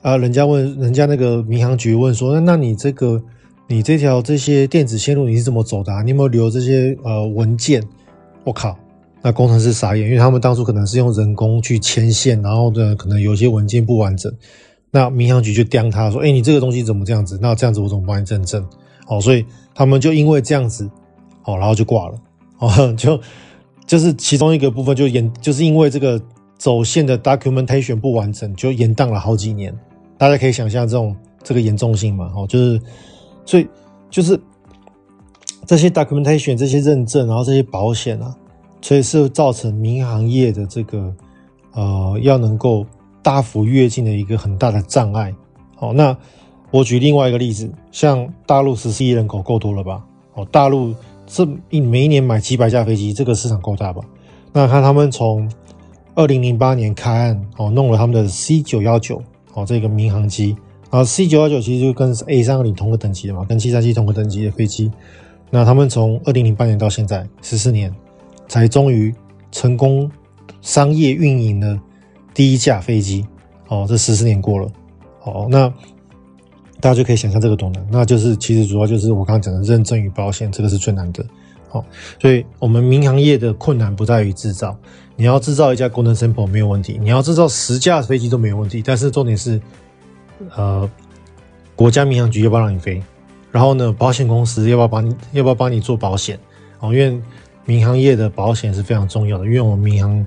啊，人家问，人家那个民航局问说，那那你这个，你这条这些电子线路你是怎么走的？你有没有留这些呃文件？我靠，那工程师傻眼，因为他们当初可能是用人工去牵线，然后呢，可能有些文件不完整。那民航局就刁他说，哎，你这个东西怎么这样子？那这样子我怎么帮你认证？哦，所以他们就因为这样子，哦，然后就挂了，哦，就。就是其中一个部分，就延，就是因为这个走线的 documentation 不完整，就延宕了好几年。大家可以想象这种这个严重性嘛？哦，就是所以就是这些 documentation 这些认证，然后这些保险啊，所以是造成民航业的这个呃要能够大幅跃进的一个很大的障碍。好，那我举另外一个例子，像大陆十四亿人口够多了吧？哦，大陆。这一每一年买几百架飞机，这个市场够大吧？那看他们从二零零八年开案哦，弄了他们的 C 九幺九哦，这个民航机，然后 C 九幺九其实就跟 A 三二零同个等级的嘛，跟七三七同个等级的飞机。那他们从二零零八年到现在十四年，才终于成功商业运营了第一架飞机哦，这十四年过了，哦，那。大家就可以想象这个多难，那就是其实主要就是我刚刚讲的认证与保险，这个是最难的。好，所以我们民航业的困难不在于制造，你要制造一架功能 Sample 没有问题，你要制造十架飞机都没有问题，但是重点是，呃，国家民航局要不要让你飞？然后呢，保险公司要不要帮你，要不要帮你做保险？哦，因为民航业的保险是非常重要的，因为我们民航，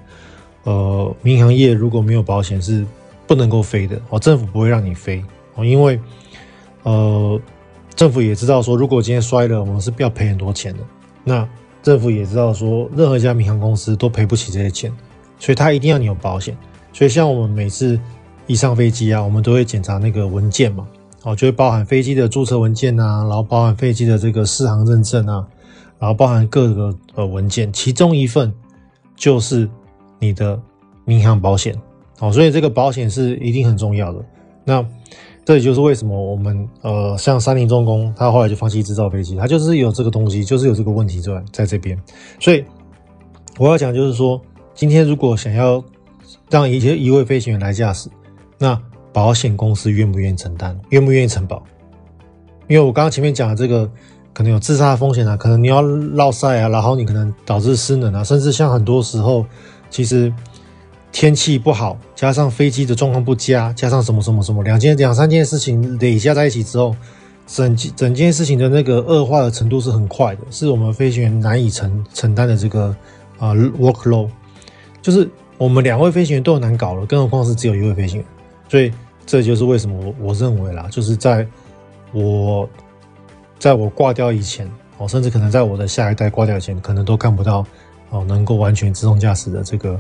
呃，民航业如果没有保险是不能够飞的，哦，政府不会让你飞，哦，因为。呃，政府也知道说，如果今天摔了，我们是不要赔很多钱的。那政府也知道说，任何一家民航公司都赔不起这些钱，所以他一定要你有保险。所以像我们每次一上飞机啊，我们都会检查那个文件嘛，哦，就会包含飞机的注册文件啊，然后包含飞机的这个适航认证啊，然后包含各个呃文件，其中一份就是你的民航保险。哦，所以这个保险是一定很重要的。那。这也就是为什么我们呃，像三菱重工，他后来就放弃制造飞机，他就是有这个东西，就是有这个问题在在这边。所以我要讲就是说，今天如果想要让一些一位飞行员来驾驶，那保险公司愿不愿意承担，愿不愿意承保？因为我刚刚前面讲的这个，可能有自杀的风险啊，可能你要落赛啊，然后你可能导致失能啊，甚至像很多时候，其实。天气不好，加上飞机的状况不佳，加上什么什么什么两件两三件事情累加在一起之后，整件整件事情的那个恶化的程度是很快的，是我们飞行员难以承承担的这个啊、workload，就是我们两位飞行员都很难搞了，更何况是只有一位飞行员，所以这就是为什么我我认为啦，就是在我在我挂掉以前，哦，甚至可能在我的下一代挂掉以前，可能都看不到哦，能够完全自动驾驶的这个。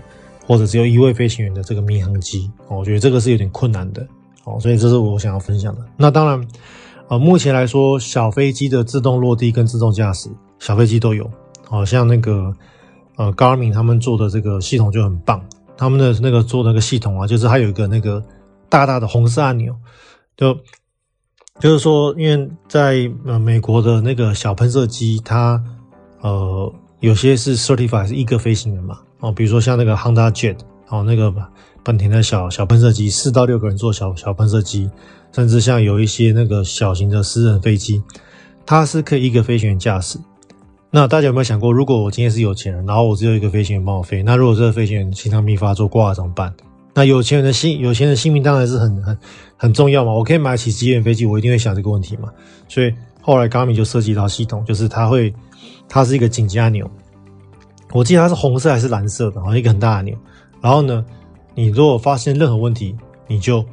或者只有一位飞行员的这个民航机，我觉得这个是有点困难的，哦，所以这是我想要分享的。那当然，呃，目前来说，小飞机的自动落地跟自动驾驶，小飞机都有，好像那个呃，Garmin 他们做的这个系统就很棒，他们的那个做那个系统啊，就是它有一个那个大大的红色按钮，就就是说，因为在美国的那个小喷射机，它呃有些是 certified 是一个飞行员嘛。哦，比如说像那个 Honda Jet，哦，那个本田的小小喷射机，四到六个人坐小小喷射机，甚至像有一些那个小型的私人飞机，它是可以一个飞行员驾驶。那大家有没有想过，如果我今天是有钱人，然后我只有一个飞行员帮我飞，那如果这个飞行员心脏病发作挂了怎么办？那有钱人的性，有钱人的性命当然是很很很重要嘛。我可以买起职业飞机，我一定会想这个问题嘛。所以后来 Garmin 就设计一套系统，就是它会，它是一个紧急按钮，我记得它是红色还是蓝色的，好像一个很大的钮。然后呢，你如果发现任何问题，你就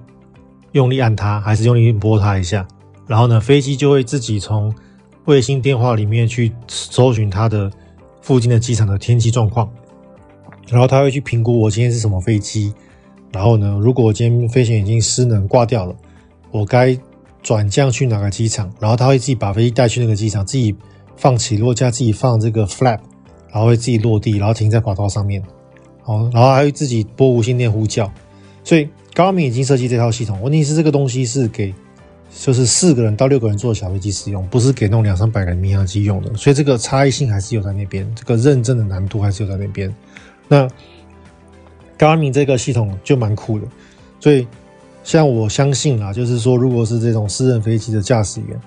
用力按它，还是用力拨它一下，然后呢，飞机就会自己从卫星电话里面去搜寻它的附近的机场的天气状况，然后它会去评估我今天是什么飞机，然后呢，如果我今天飞行已经失能挂掉了，我该。转降去哪个机场，然后它会自己把飞机带去那个机场，自己放起落架，自己放这个 flap，然后会自己落地，然后停在跑道上面，哦，然后还会自己拨无线电呼叫。所以 Garmin 已经设计这套系统，问题是这个东西是给就是四个人到六个人坐的小飞机使用，不是给那种两三百个民航机用的，所以这个差异性还是有在那边，这个认证的难度还是有在那边。那 Garmin 这个系统就蛮酷的，所以。像我相信啊，就是说，如果是这种私人飞机的驾驶员，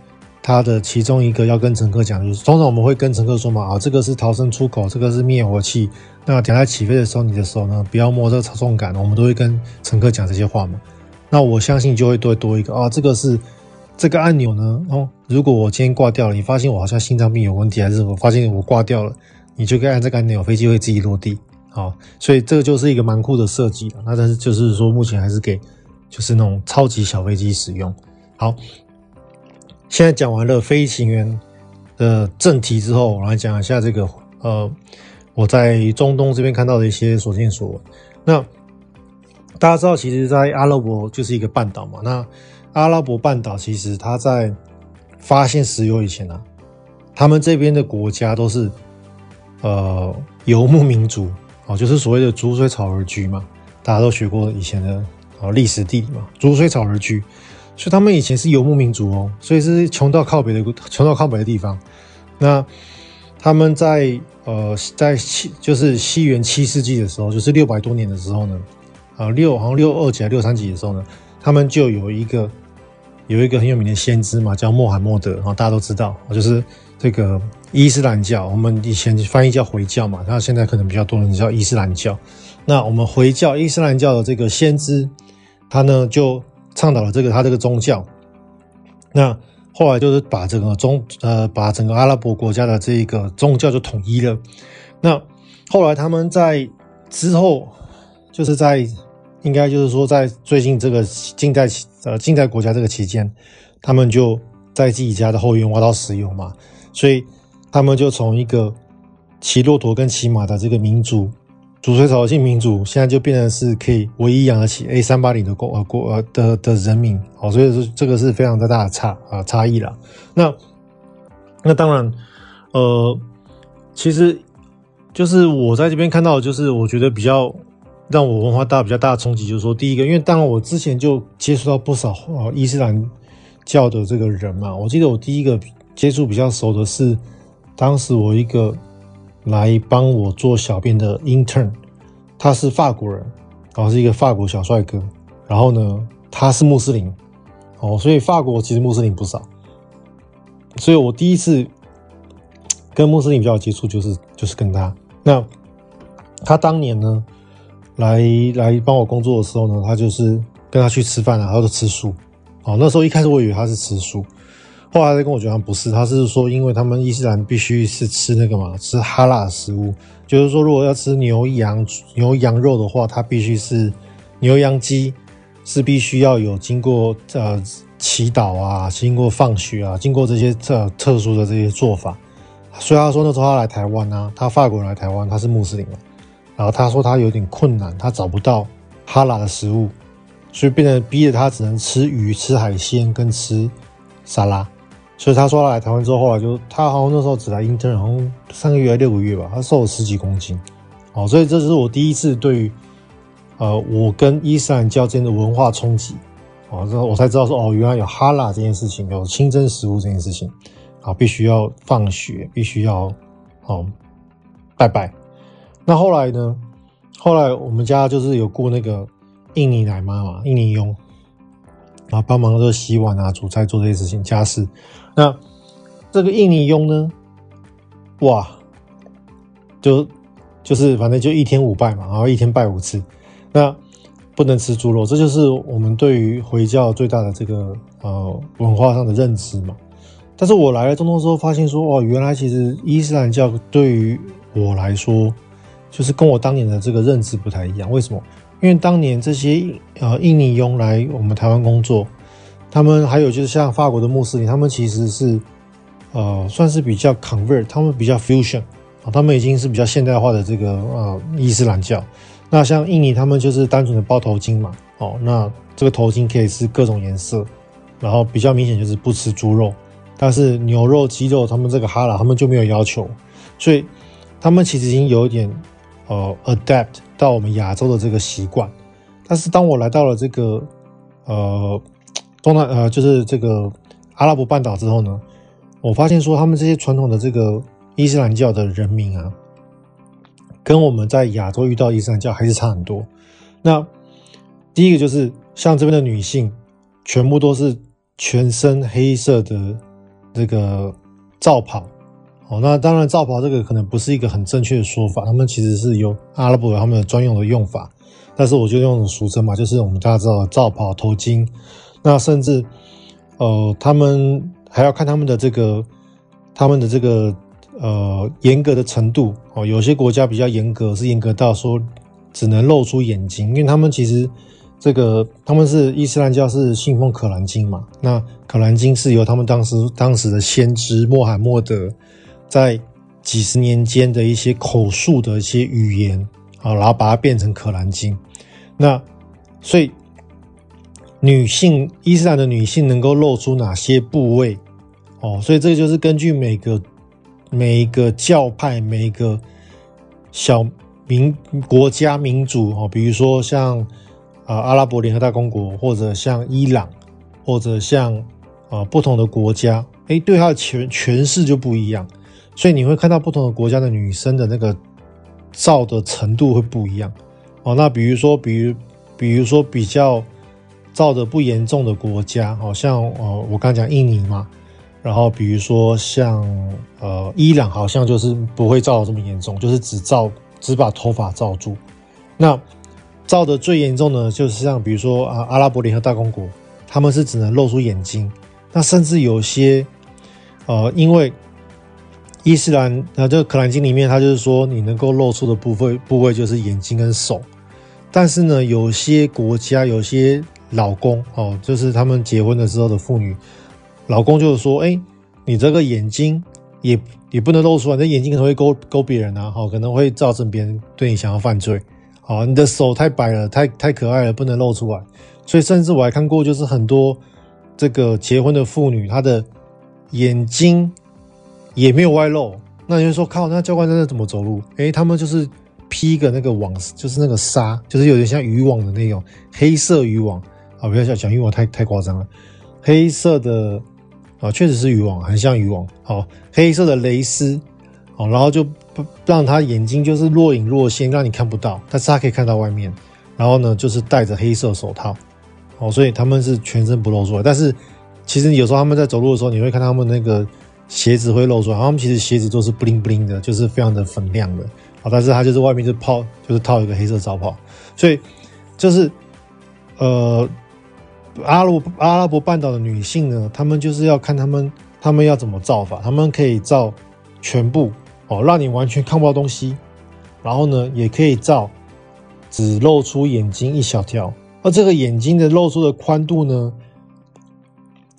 他的其中一个要跟乘客讲，就是通常我们会跟乘客说嘛，啊，这个是逃生出口，这个是灭火器。那等下起飞的时候，你的手呢，不要摸这个操纵杆。我们都会跟乘客讲这些话嘛。那我相信就会多多一个啊，这个是这个按钮呢，哦，如果我今天挂掉了，你发现我好像心脏病有问题，还是我发现我挂掉了，你就可以按这个按钮，飞机会自己落地。好，所以这个就是一个蛮酷的设计。那但是就是说，目前还是给。就是那种超级小飞机使用。好，现在讲完了飞行员的正题之后，我来讲一下这个呃，我在中东这边看到的一些所见所闻。那大家知道，其实，在阿拉伯就是一个半岛嘛。那阿拉伯半岛其实它在发现石油以前呢、啊，他们这边的国家都是呃游牧民族哦，就是所谓的逐水草而居嘛。大家都学过以前的。哦，历史地理嘛，逐水草而居，所以他们以前是游牧民族哦，所以是穷到靠北的，穷到靠北的地方。那他们在呃，在七就是西元七世纪的时候，就是六百多年的时候呢，啊六好像六二几还六三几的时候呢，他们就有一个有一个很有名的先知嘛，叫穆罕默德，大家都知道，就是这个伊斯兰教，我们以前翻译叫回教嘛，那现在可能比较多人叫伊斯兰教。那我们回教伊斯兰教的这个先知。他呢就倡导了这个他这个宗教，那后来就是把整个宗呃把整个阿拉伯国家的这个宗教就统一了。那后来他们在之后就是在应该就是说在最近这个近代呃近代国家这个期间，他们就在自己家的后院挖到石油嘛，所以他们就从一个骑骆驼跟骑马的这个民族。主水草性民主现在就变成是可以唯一养得起 A 三八零的国呃国呃的的人民，好，所以说这个是非常的大的差啊差异了。那那当然，呃，其实就是我在这边看到，就是我觉得比较让我文化大比较大的冲击，就是说第一个，因为当然我之前就接触到不少啊伊斯兰教的这个人嘛，我记得我第一个接触比较熟的是当时我一个。来帮我做小编的 intern，他是法国人，然后是一个法国小帅哥，然后呢，他是穆斯林，哦，所以法国其实穆斯林不少，所以我第一次跟穆斯林比较接触就是就是跟他。那他当年呢，来来帮我工作的时候呢，他就是跟他去吃饭啊，他都吃素，哦，那时候一开始我以为他是吃素。后来他跟我讲不是，他是说，因为他们伊斯兰必须是吃那个嘛，吃哈拉食物，就是说，如果要吃牛羊牛羊肉的话，它必须是牛羊鸡，是必须要有经过呃祈祷啊，经过放血啊，经过这些特特殊的这些做法。所以他说那时候他来台湾啊，他法国人来台湾，他是穆斯林嘛，然后他说他有点困难，他找不到哈拉的食物，所以变得逼着他只能吃鱼、吃海鲜跟吃沙拉。所以他说他来台湾之后，后来就他好像那时候只来 intern，好像三个月还六个月吧，他瘦了十几公斤。哦，所以这是我第一次对于呃我跟伊斯兰教之间的文化冲击。哦，之后我才知道说哦，原来有哈拉这件事情，有清真食物这件事情。啊，必须要放血，必须要哦拜拜。那后来呢？后来我们家就是有雇那个印尼奶妈嘛，印尼佣。啊，帮忙做洗碗啊、煮菜、做这些事情家事。那这个印尼佣呢？哇，就就是反正就一天五拜嘛，然后一天拜五次。那不能吃猪肉，这就是我们对于回教最大的这个呃文化上的认知嘛。但是我来了中东之后，发现说，哦，原来其实伊斯兰教对于我来说，就是跟我当年的这个认知不太一样。为什么？因为当年这些呃印尼佣来我们台湾工作，他们还有就是像法国的穆斯林，他们其实是呃算是比较 convert，他们比较 fusion 啊，他们已经是比较现代化的这个呃伊斯兰教。那像印尼，他们就是单纯的包头巾嘛，哦，那这个头巾可以是各种颜色，然后比较明显就是不吃猪肉。但是牛肉、鸡肉，他们这个哈拉，他们就没有要求，所以他们其实已经有一点呃 adapt 到我们亚洲的这个习惯。但是当我来到了这个呃东南呃就是这个阿拉伯半岛之后呢，我发现说他们这些传统的这个伊斯兰教的人民啊，跟我们在亚洲遇到伊斯兰教还是差很多。那第一个就是像这边的女性，全部都是全身黑色的。这个罩袍，哦，那当然罩袍这个可能不是一个很正确的说法，他们其实是有阿拉伯他们的专用的用法，但是我就用俗称嘛，就是我们大家知道的罩袍、头巾，那甚至呃，他们还要看他们的这个他们的这个呃严格的程度哦，有些国家比较严格，是严格到说只能露出眼睛，因为他们其实。这个他们是伊斯兰教，是信奉可兰经嘛？那可兰经是由他们当时当时的先知穆罕默德在几十年间的一些口述的一些语言啊，然后把它变成可兰经。那所以女性伊斯兰的女性能够露出哪些部位？哦，所以这就是根据每个每一个教派、每一个小民国家民族哦，比如说像。啊，阿拉伯联合大公国，或者像伊朗，或者像啊不同的国家，哎，对它的诠诠释就不一样，所以你会看到不同的国家的女生的那个罩的程度会不一样。哦，那比如说，比如比如说比较罩的不严重的国家，好像呃我刚讲印尼嘛，然后比如说像呃伊朗，好像就是不会罩的这么严重，就是只罩只把头发罩住。那罩的最严重的，就是像比如说啊，阿拉伯联合大公国，他们是只能露出眼睛。那甚至有些，呃，因为伊斯兰啊，这个可兰经里面，它就是说你能够露出的部位部位就是眼睛跟手。但是呢，有些国家有些老公哦，就是他们结婚的时候的妇女，老公就是说，哎，你这个眼睛也也不能露出来，这眼睛可能会勾勾别人啊，好，可能会造成别人对你想要犯罪。啊，你的手太白了，太太可爱了，不能露出来。所以，甚至我还看过，就是很多这个结婚的妇女，她的眼睛也没有外露。那你就说，靠，那教官在那怎么走路？诶，他们就是披个那个网，就是那个纱，就是有点像渔网的那种黑色渔网。啊，不要讲讲渔网太太夸张了，黑色的啊，确实是渔网，很像渔网。好，黑色的蕾丝，好，然后就。让他眼睛就是若隐若现，让你看不到，但是他可以看到外面。然后呢，就是戴着黑色手套，哦，所以他们是全身不露出来。但是其实有时候他们在走路的时候，你会看他们那个鞋子会露出来。他们其实鞋子都是布灵布灵的，就是非常的粉亮的。啊，但是他就是外面就套，就是套一个黑色罩袍。所以就是呃，阿拉伯阿拉伯半岛的女性呢，他们就是要看他们他们要怎么造法，他们可以造全部。哦，让你完全看不到东西，然后呢，也可以罩只露出眼睛一小条，而这个眼睛的露出的宽度呢，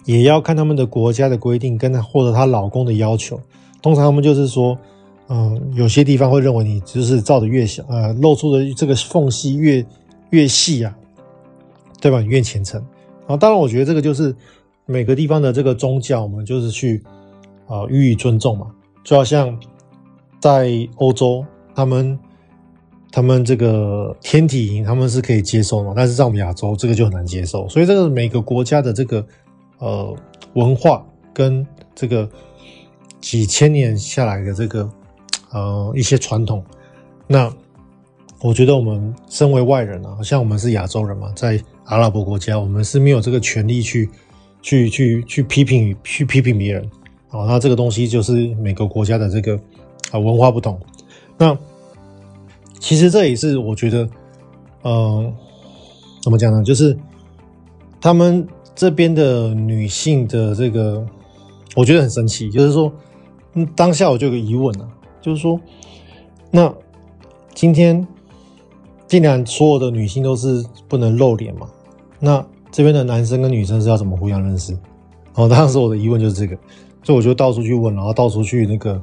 也要看他们的国家的规定跟或者她老公的要求。通常他们就是说，嗯、有些地方会认为你就是罩的越小，呃，露出的这个缝隙越越细啊，对吧？你越虔诚。啊，当然，我觉得这个就是每个地方的这个宗教，我们就是去啊、呃、予以尊重嘛，就好像。在欧洲，他们他们这个天体营，他们是可以接受的，但是在我们亚洲，这个就很难接受。所以，这个每个国家的这个呃文化跟这个几千年下来的这个呃一些传统，那我觉得我们身为外人啊，像我们是亚洲人嘛，在阿拉伯国家，我们是没有这个权利去去去去批评去批评别人啊。那这个东西就是每个国家的这个。啊，文化不同，那其实这也是我觉得，嗯、呃，怎么讲呢？就是他们这边的女性的这个我觉得很神奇，就是说，嗯，当下我就有个疑问啊，就是说，那今天既然所有的女性都是不能露脸嘛，那这边的男生跟女生是要怎么互相认识？哦当时我的疑问就是这个，所以我就到处去问，然后到处去那个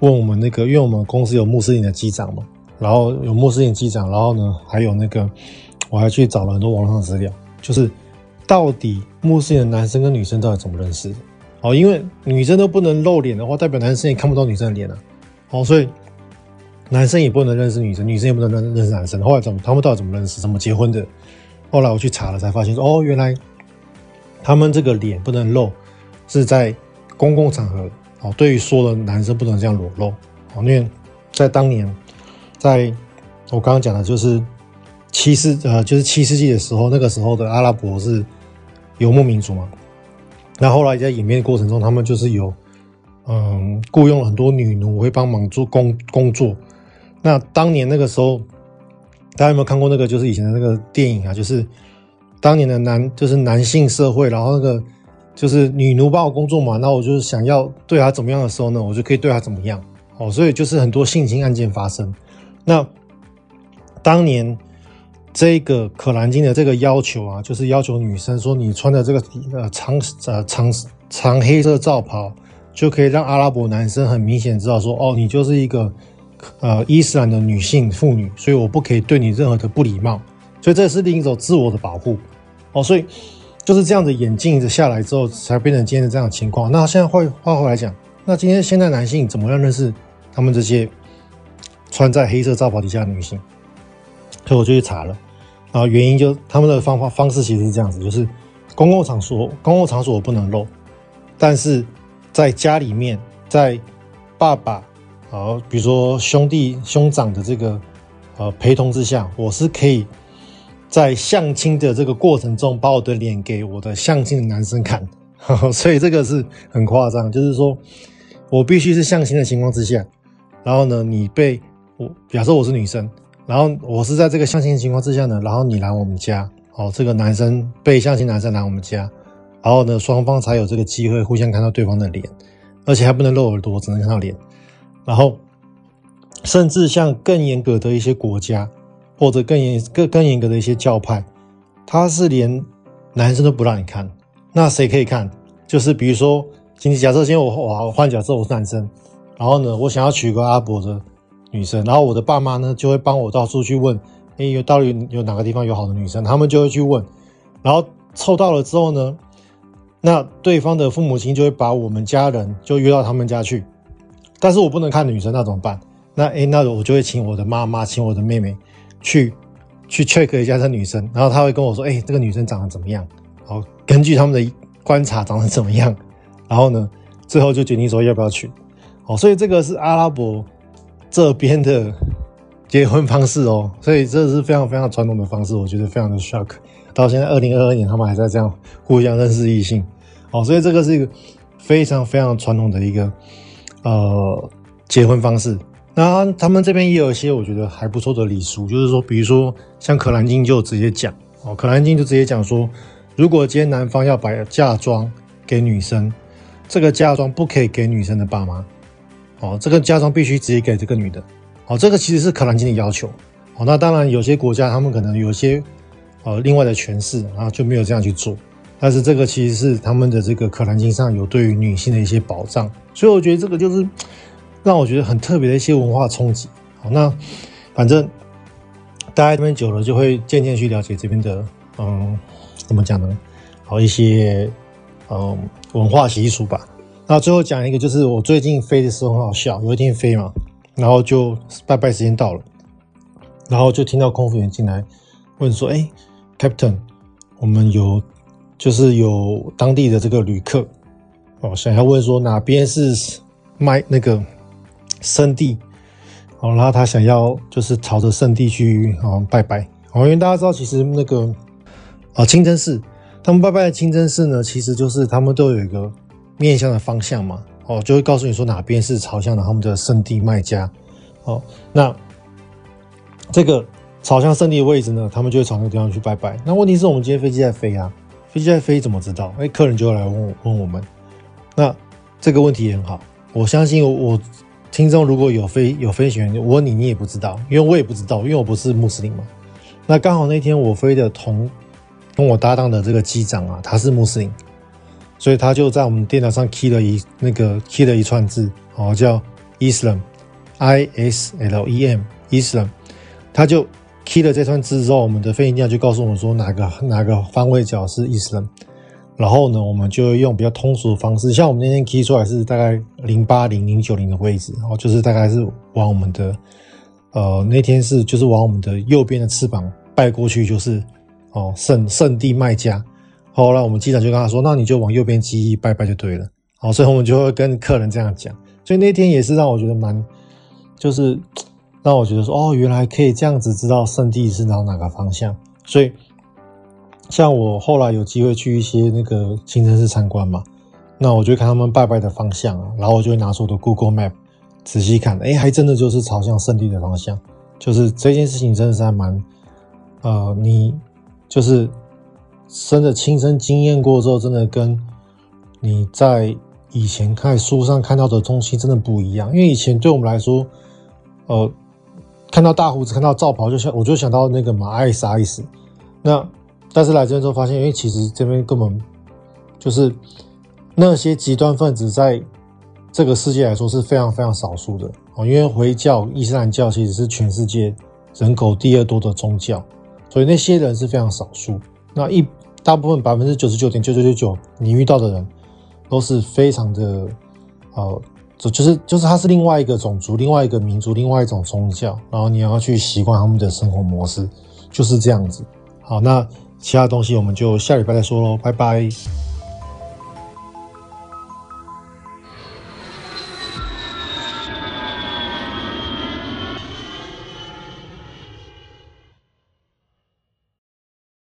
问我们那个，因为我们公司有穆斯林的机长嘛，然后有穆斯林机长，然后呢还有那个，我还去找了很多网络上资料，就是到底穆斯林的男生跟女生到底怎么认识？哦，因为女生都不能露脸的话，代表男生也看不到女生的脸啊。哦，所以男生也不能认识女生，女生也不能认认识男生。后来怎么，他们到底怎么认识？怎么结婚的？后来我去查了，才发现说，哦，原来他们这个脸不能露，是在公共场合。哦，对于说的男生不能这样裸露。哦，因为在当年，在我刚刚讲的就是七世呃，就是七世纪的时候，那个时候的阿拉伯是游牧民族嘛。那后来在演变的过程中，他们就是有，嗯，雇佣了很多女奴，会帮忙做工工作。那当年那个时候，大家有没有看过那个？就是以前的那个电影啊，就是当年的男，就是男性社会，然后那个就是女奴帮我工作嘛，那我就是想要对她怎么样的时候呢，我就可以对她怎么样。哦，所以就是很多性侵案件发生。那当年。这个可兰经的这个要求啊，就是要求女生说，你穿的这个呃长呃长长黑色罩袍，就可以让阿拉伯男生很明显知道说，哦，你就是一个呃伊斯兰的女性妇女，所以我不可以对你任何的不礼貌，所以这是另一种自我的保护哦，所以就是这样子演进着下来之后，才变成今天的这样的情况。那现在换话回来讲，那今天现在男性怎么样认识他们这些穿在黑色罩袍底下的女性？所以我就去查了，啊，原因就他们的方法方式其实是这样子，就是公共场所公共场所我不能露，但是在家里面，在爸爸啊，比如说兄弟兄长的这个呃陪同之下，我是可以在相亲的这个过程中把我的脸给我的相亲的男生看，呵呵，所以这个是很夸张，就是说我必须是相亲的情况之下，然后呢，你被我假设我是女生。然后我是在这个相亲情况之下呢，然后你来我们家，哦，这个男生被相亲男生来我们家，然后呢，双方才有这个机会互相看到对方的脸，而且还不能露耳朵，只能看到脸。然后，甚至像更严格的一些国家，或者更严更更严格的一些教派，他是连男生都不让你看。那谁可以看？就是比如说，今天假设今天我我换假设我是男生，然后呢，我想要娶个阿拉伯的。女生，然后我的爸妈呢就会帮我到处去问，哎，有到底有哪个地方有好的女生？他们就会去问，然后凑到了之后呢，那对方的父母亲就会把我们家人就约到他们家去，但是我不能看女生，那怎么办？那哎，那我就会请我的妈妈，请我的妹妹去去 check 一下这女生，然后他会跟我说，哎，这个女生长得怎么样？好，根据他们的观察长得怎么样，然后呢，最后就决定说要不要娶。好，所以这个是阿拉伯。这边的结婚方式哦，所以这是非常非常传统的方式，我觉得非常的 shock。到现在二零二二年，他们还在这样互相认识异性，哦，所以这个是一个非常非常传统的一个呃结婚方式。那他们这边也有一些我觉得还不错的礼俗，就是说，比如说像《可兰经》就直接讲哦，《可兰经》就直接讲说，如果今天男方要把嫁妆给女生，这个嫁妆不可以给女生的爸妈。哦，这个嫁妆必须直接给这个女的。哦，这个其实是《可兰经》的要求。哦，那当然有些国家他们可能有些呃另外的诠释，然后就没有这样去做。但是这个其实是他们的这个《可兰经》上有对于女性的一些保障，所以我觉得这个就是让我觉得很特别的一些文化冲击。好，那反正待在这边久了，就会渐渐去了解这边的嗯怎么讲呢？好一些嗯文化习俗吧。那最后讲一个，就是我最近飞的时候很好笑。有一天飞嘛，然后就拜拜时间到了，然后就听到空服员进来问说：“哎，Captain，我们有就是有当地的这个旅客哦，想要问说哪边是卖那个圣地哦，然后他想要就是朝着圣地去啊拜拜哦，因为大家知道其实那个啊清真寺，他们拜拜的清真寺呢，其实就是他们都有一个。面向的方向嘛，哦，就会告诉你说哪边是朝向的他们的圣地麦加，哦，那这个朝向圣地的位置呢，他们就会朝那个地方去拜拜。那问题是我们今天飞机在飞啊，飞机在飞怎么知道？哎，客人就会来问问我们，那这个问题也很好，我相信我听众如果有飞有飞行员，我问你，你也不知道，因为我也不知道，因为我不是穆斯林嘛。那刚好那天我飞的同跟我搭档的这个机长啊，他是穆斯林，所以他就在我们电脑上 key 了一那个 key 了一串字，哦，叫 Islam，I S L E M，Islam，他就 key 了这串字之后，我们的飞行电脑就告诉我们说哪个哪个方位角是 Islam，然后呢，我们就用比较通俗的方式，像我们那天 key 出来是大概零八零零九零的位置，然后就是大概是往我们的。呃，那天是就是往我们的右边的翅膀拜过去，就是哦圣圣地麦加。后来我们机长就跟他说：“那你就往右边机翼拜拜就对了。”好，所以我们就会跟客人这样讲。所以那天也是让我觉得蛮，就是让我觉得说哦，原来可以这样子知道圣地是朝哪个方向。所以像我后来有机会去一些那个清真寺参观嘛，那我就看他们拜拜的方向，然后我就会拿出我的 Google Map。仔细看，哎，还真的就是朝向圣地的方向，就是这件事情真的是还蛮，呃，你就是真的亲身经验过之后，真的跟你在以前看书上看到的东西真的不一样。因为以前对我们来说，呃，看到大胡子，看到罩袍，就想我就想到那个马 ISIS。那但是来这边之后发现，因为其实这边根本就是那些极端分子在。这个世界来说是非常非常少数的哦，因为回教、伊斯兰教其实是全世界人口第二多的宗教，所以那些人是非常少数。那一大部分百分之九十九点九九九九，你遇到的人都是非常的呃，就就是就是他是另外一个种族、另外一个民族、另外一种宗教，然后你要去习惯他们的生活模式，就是这样子。好，那其他东西我们就下礼拜再说喽，拜拜。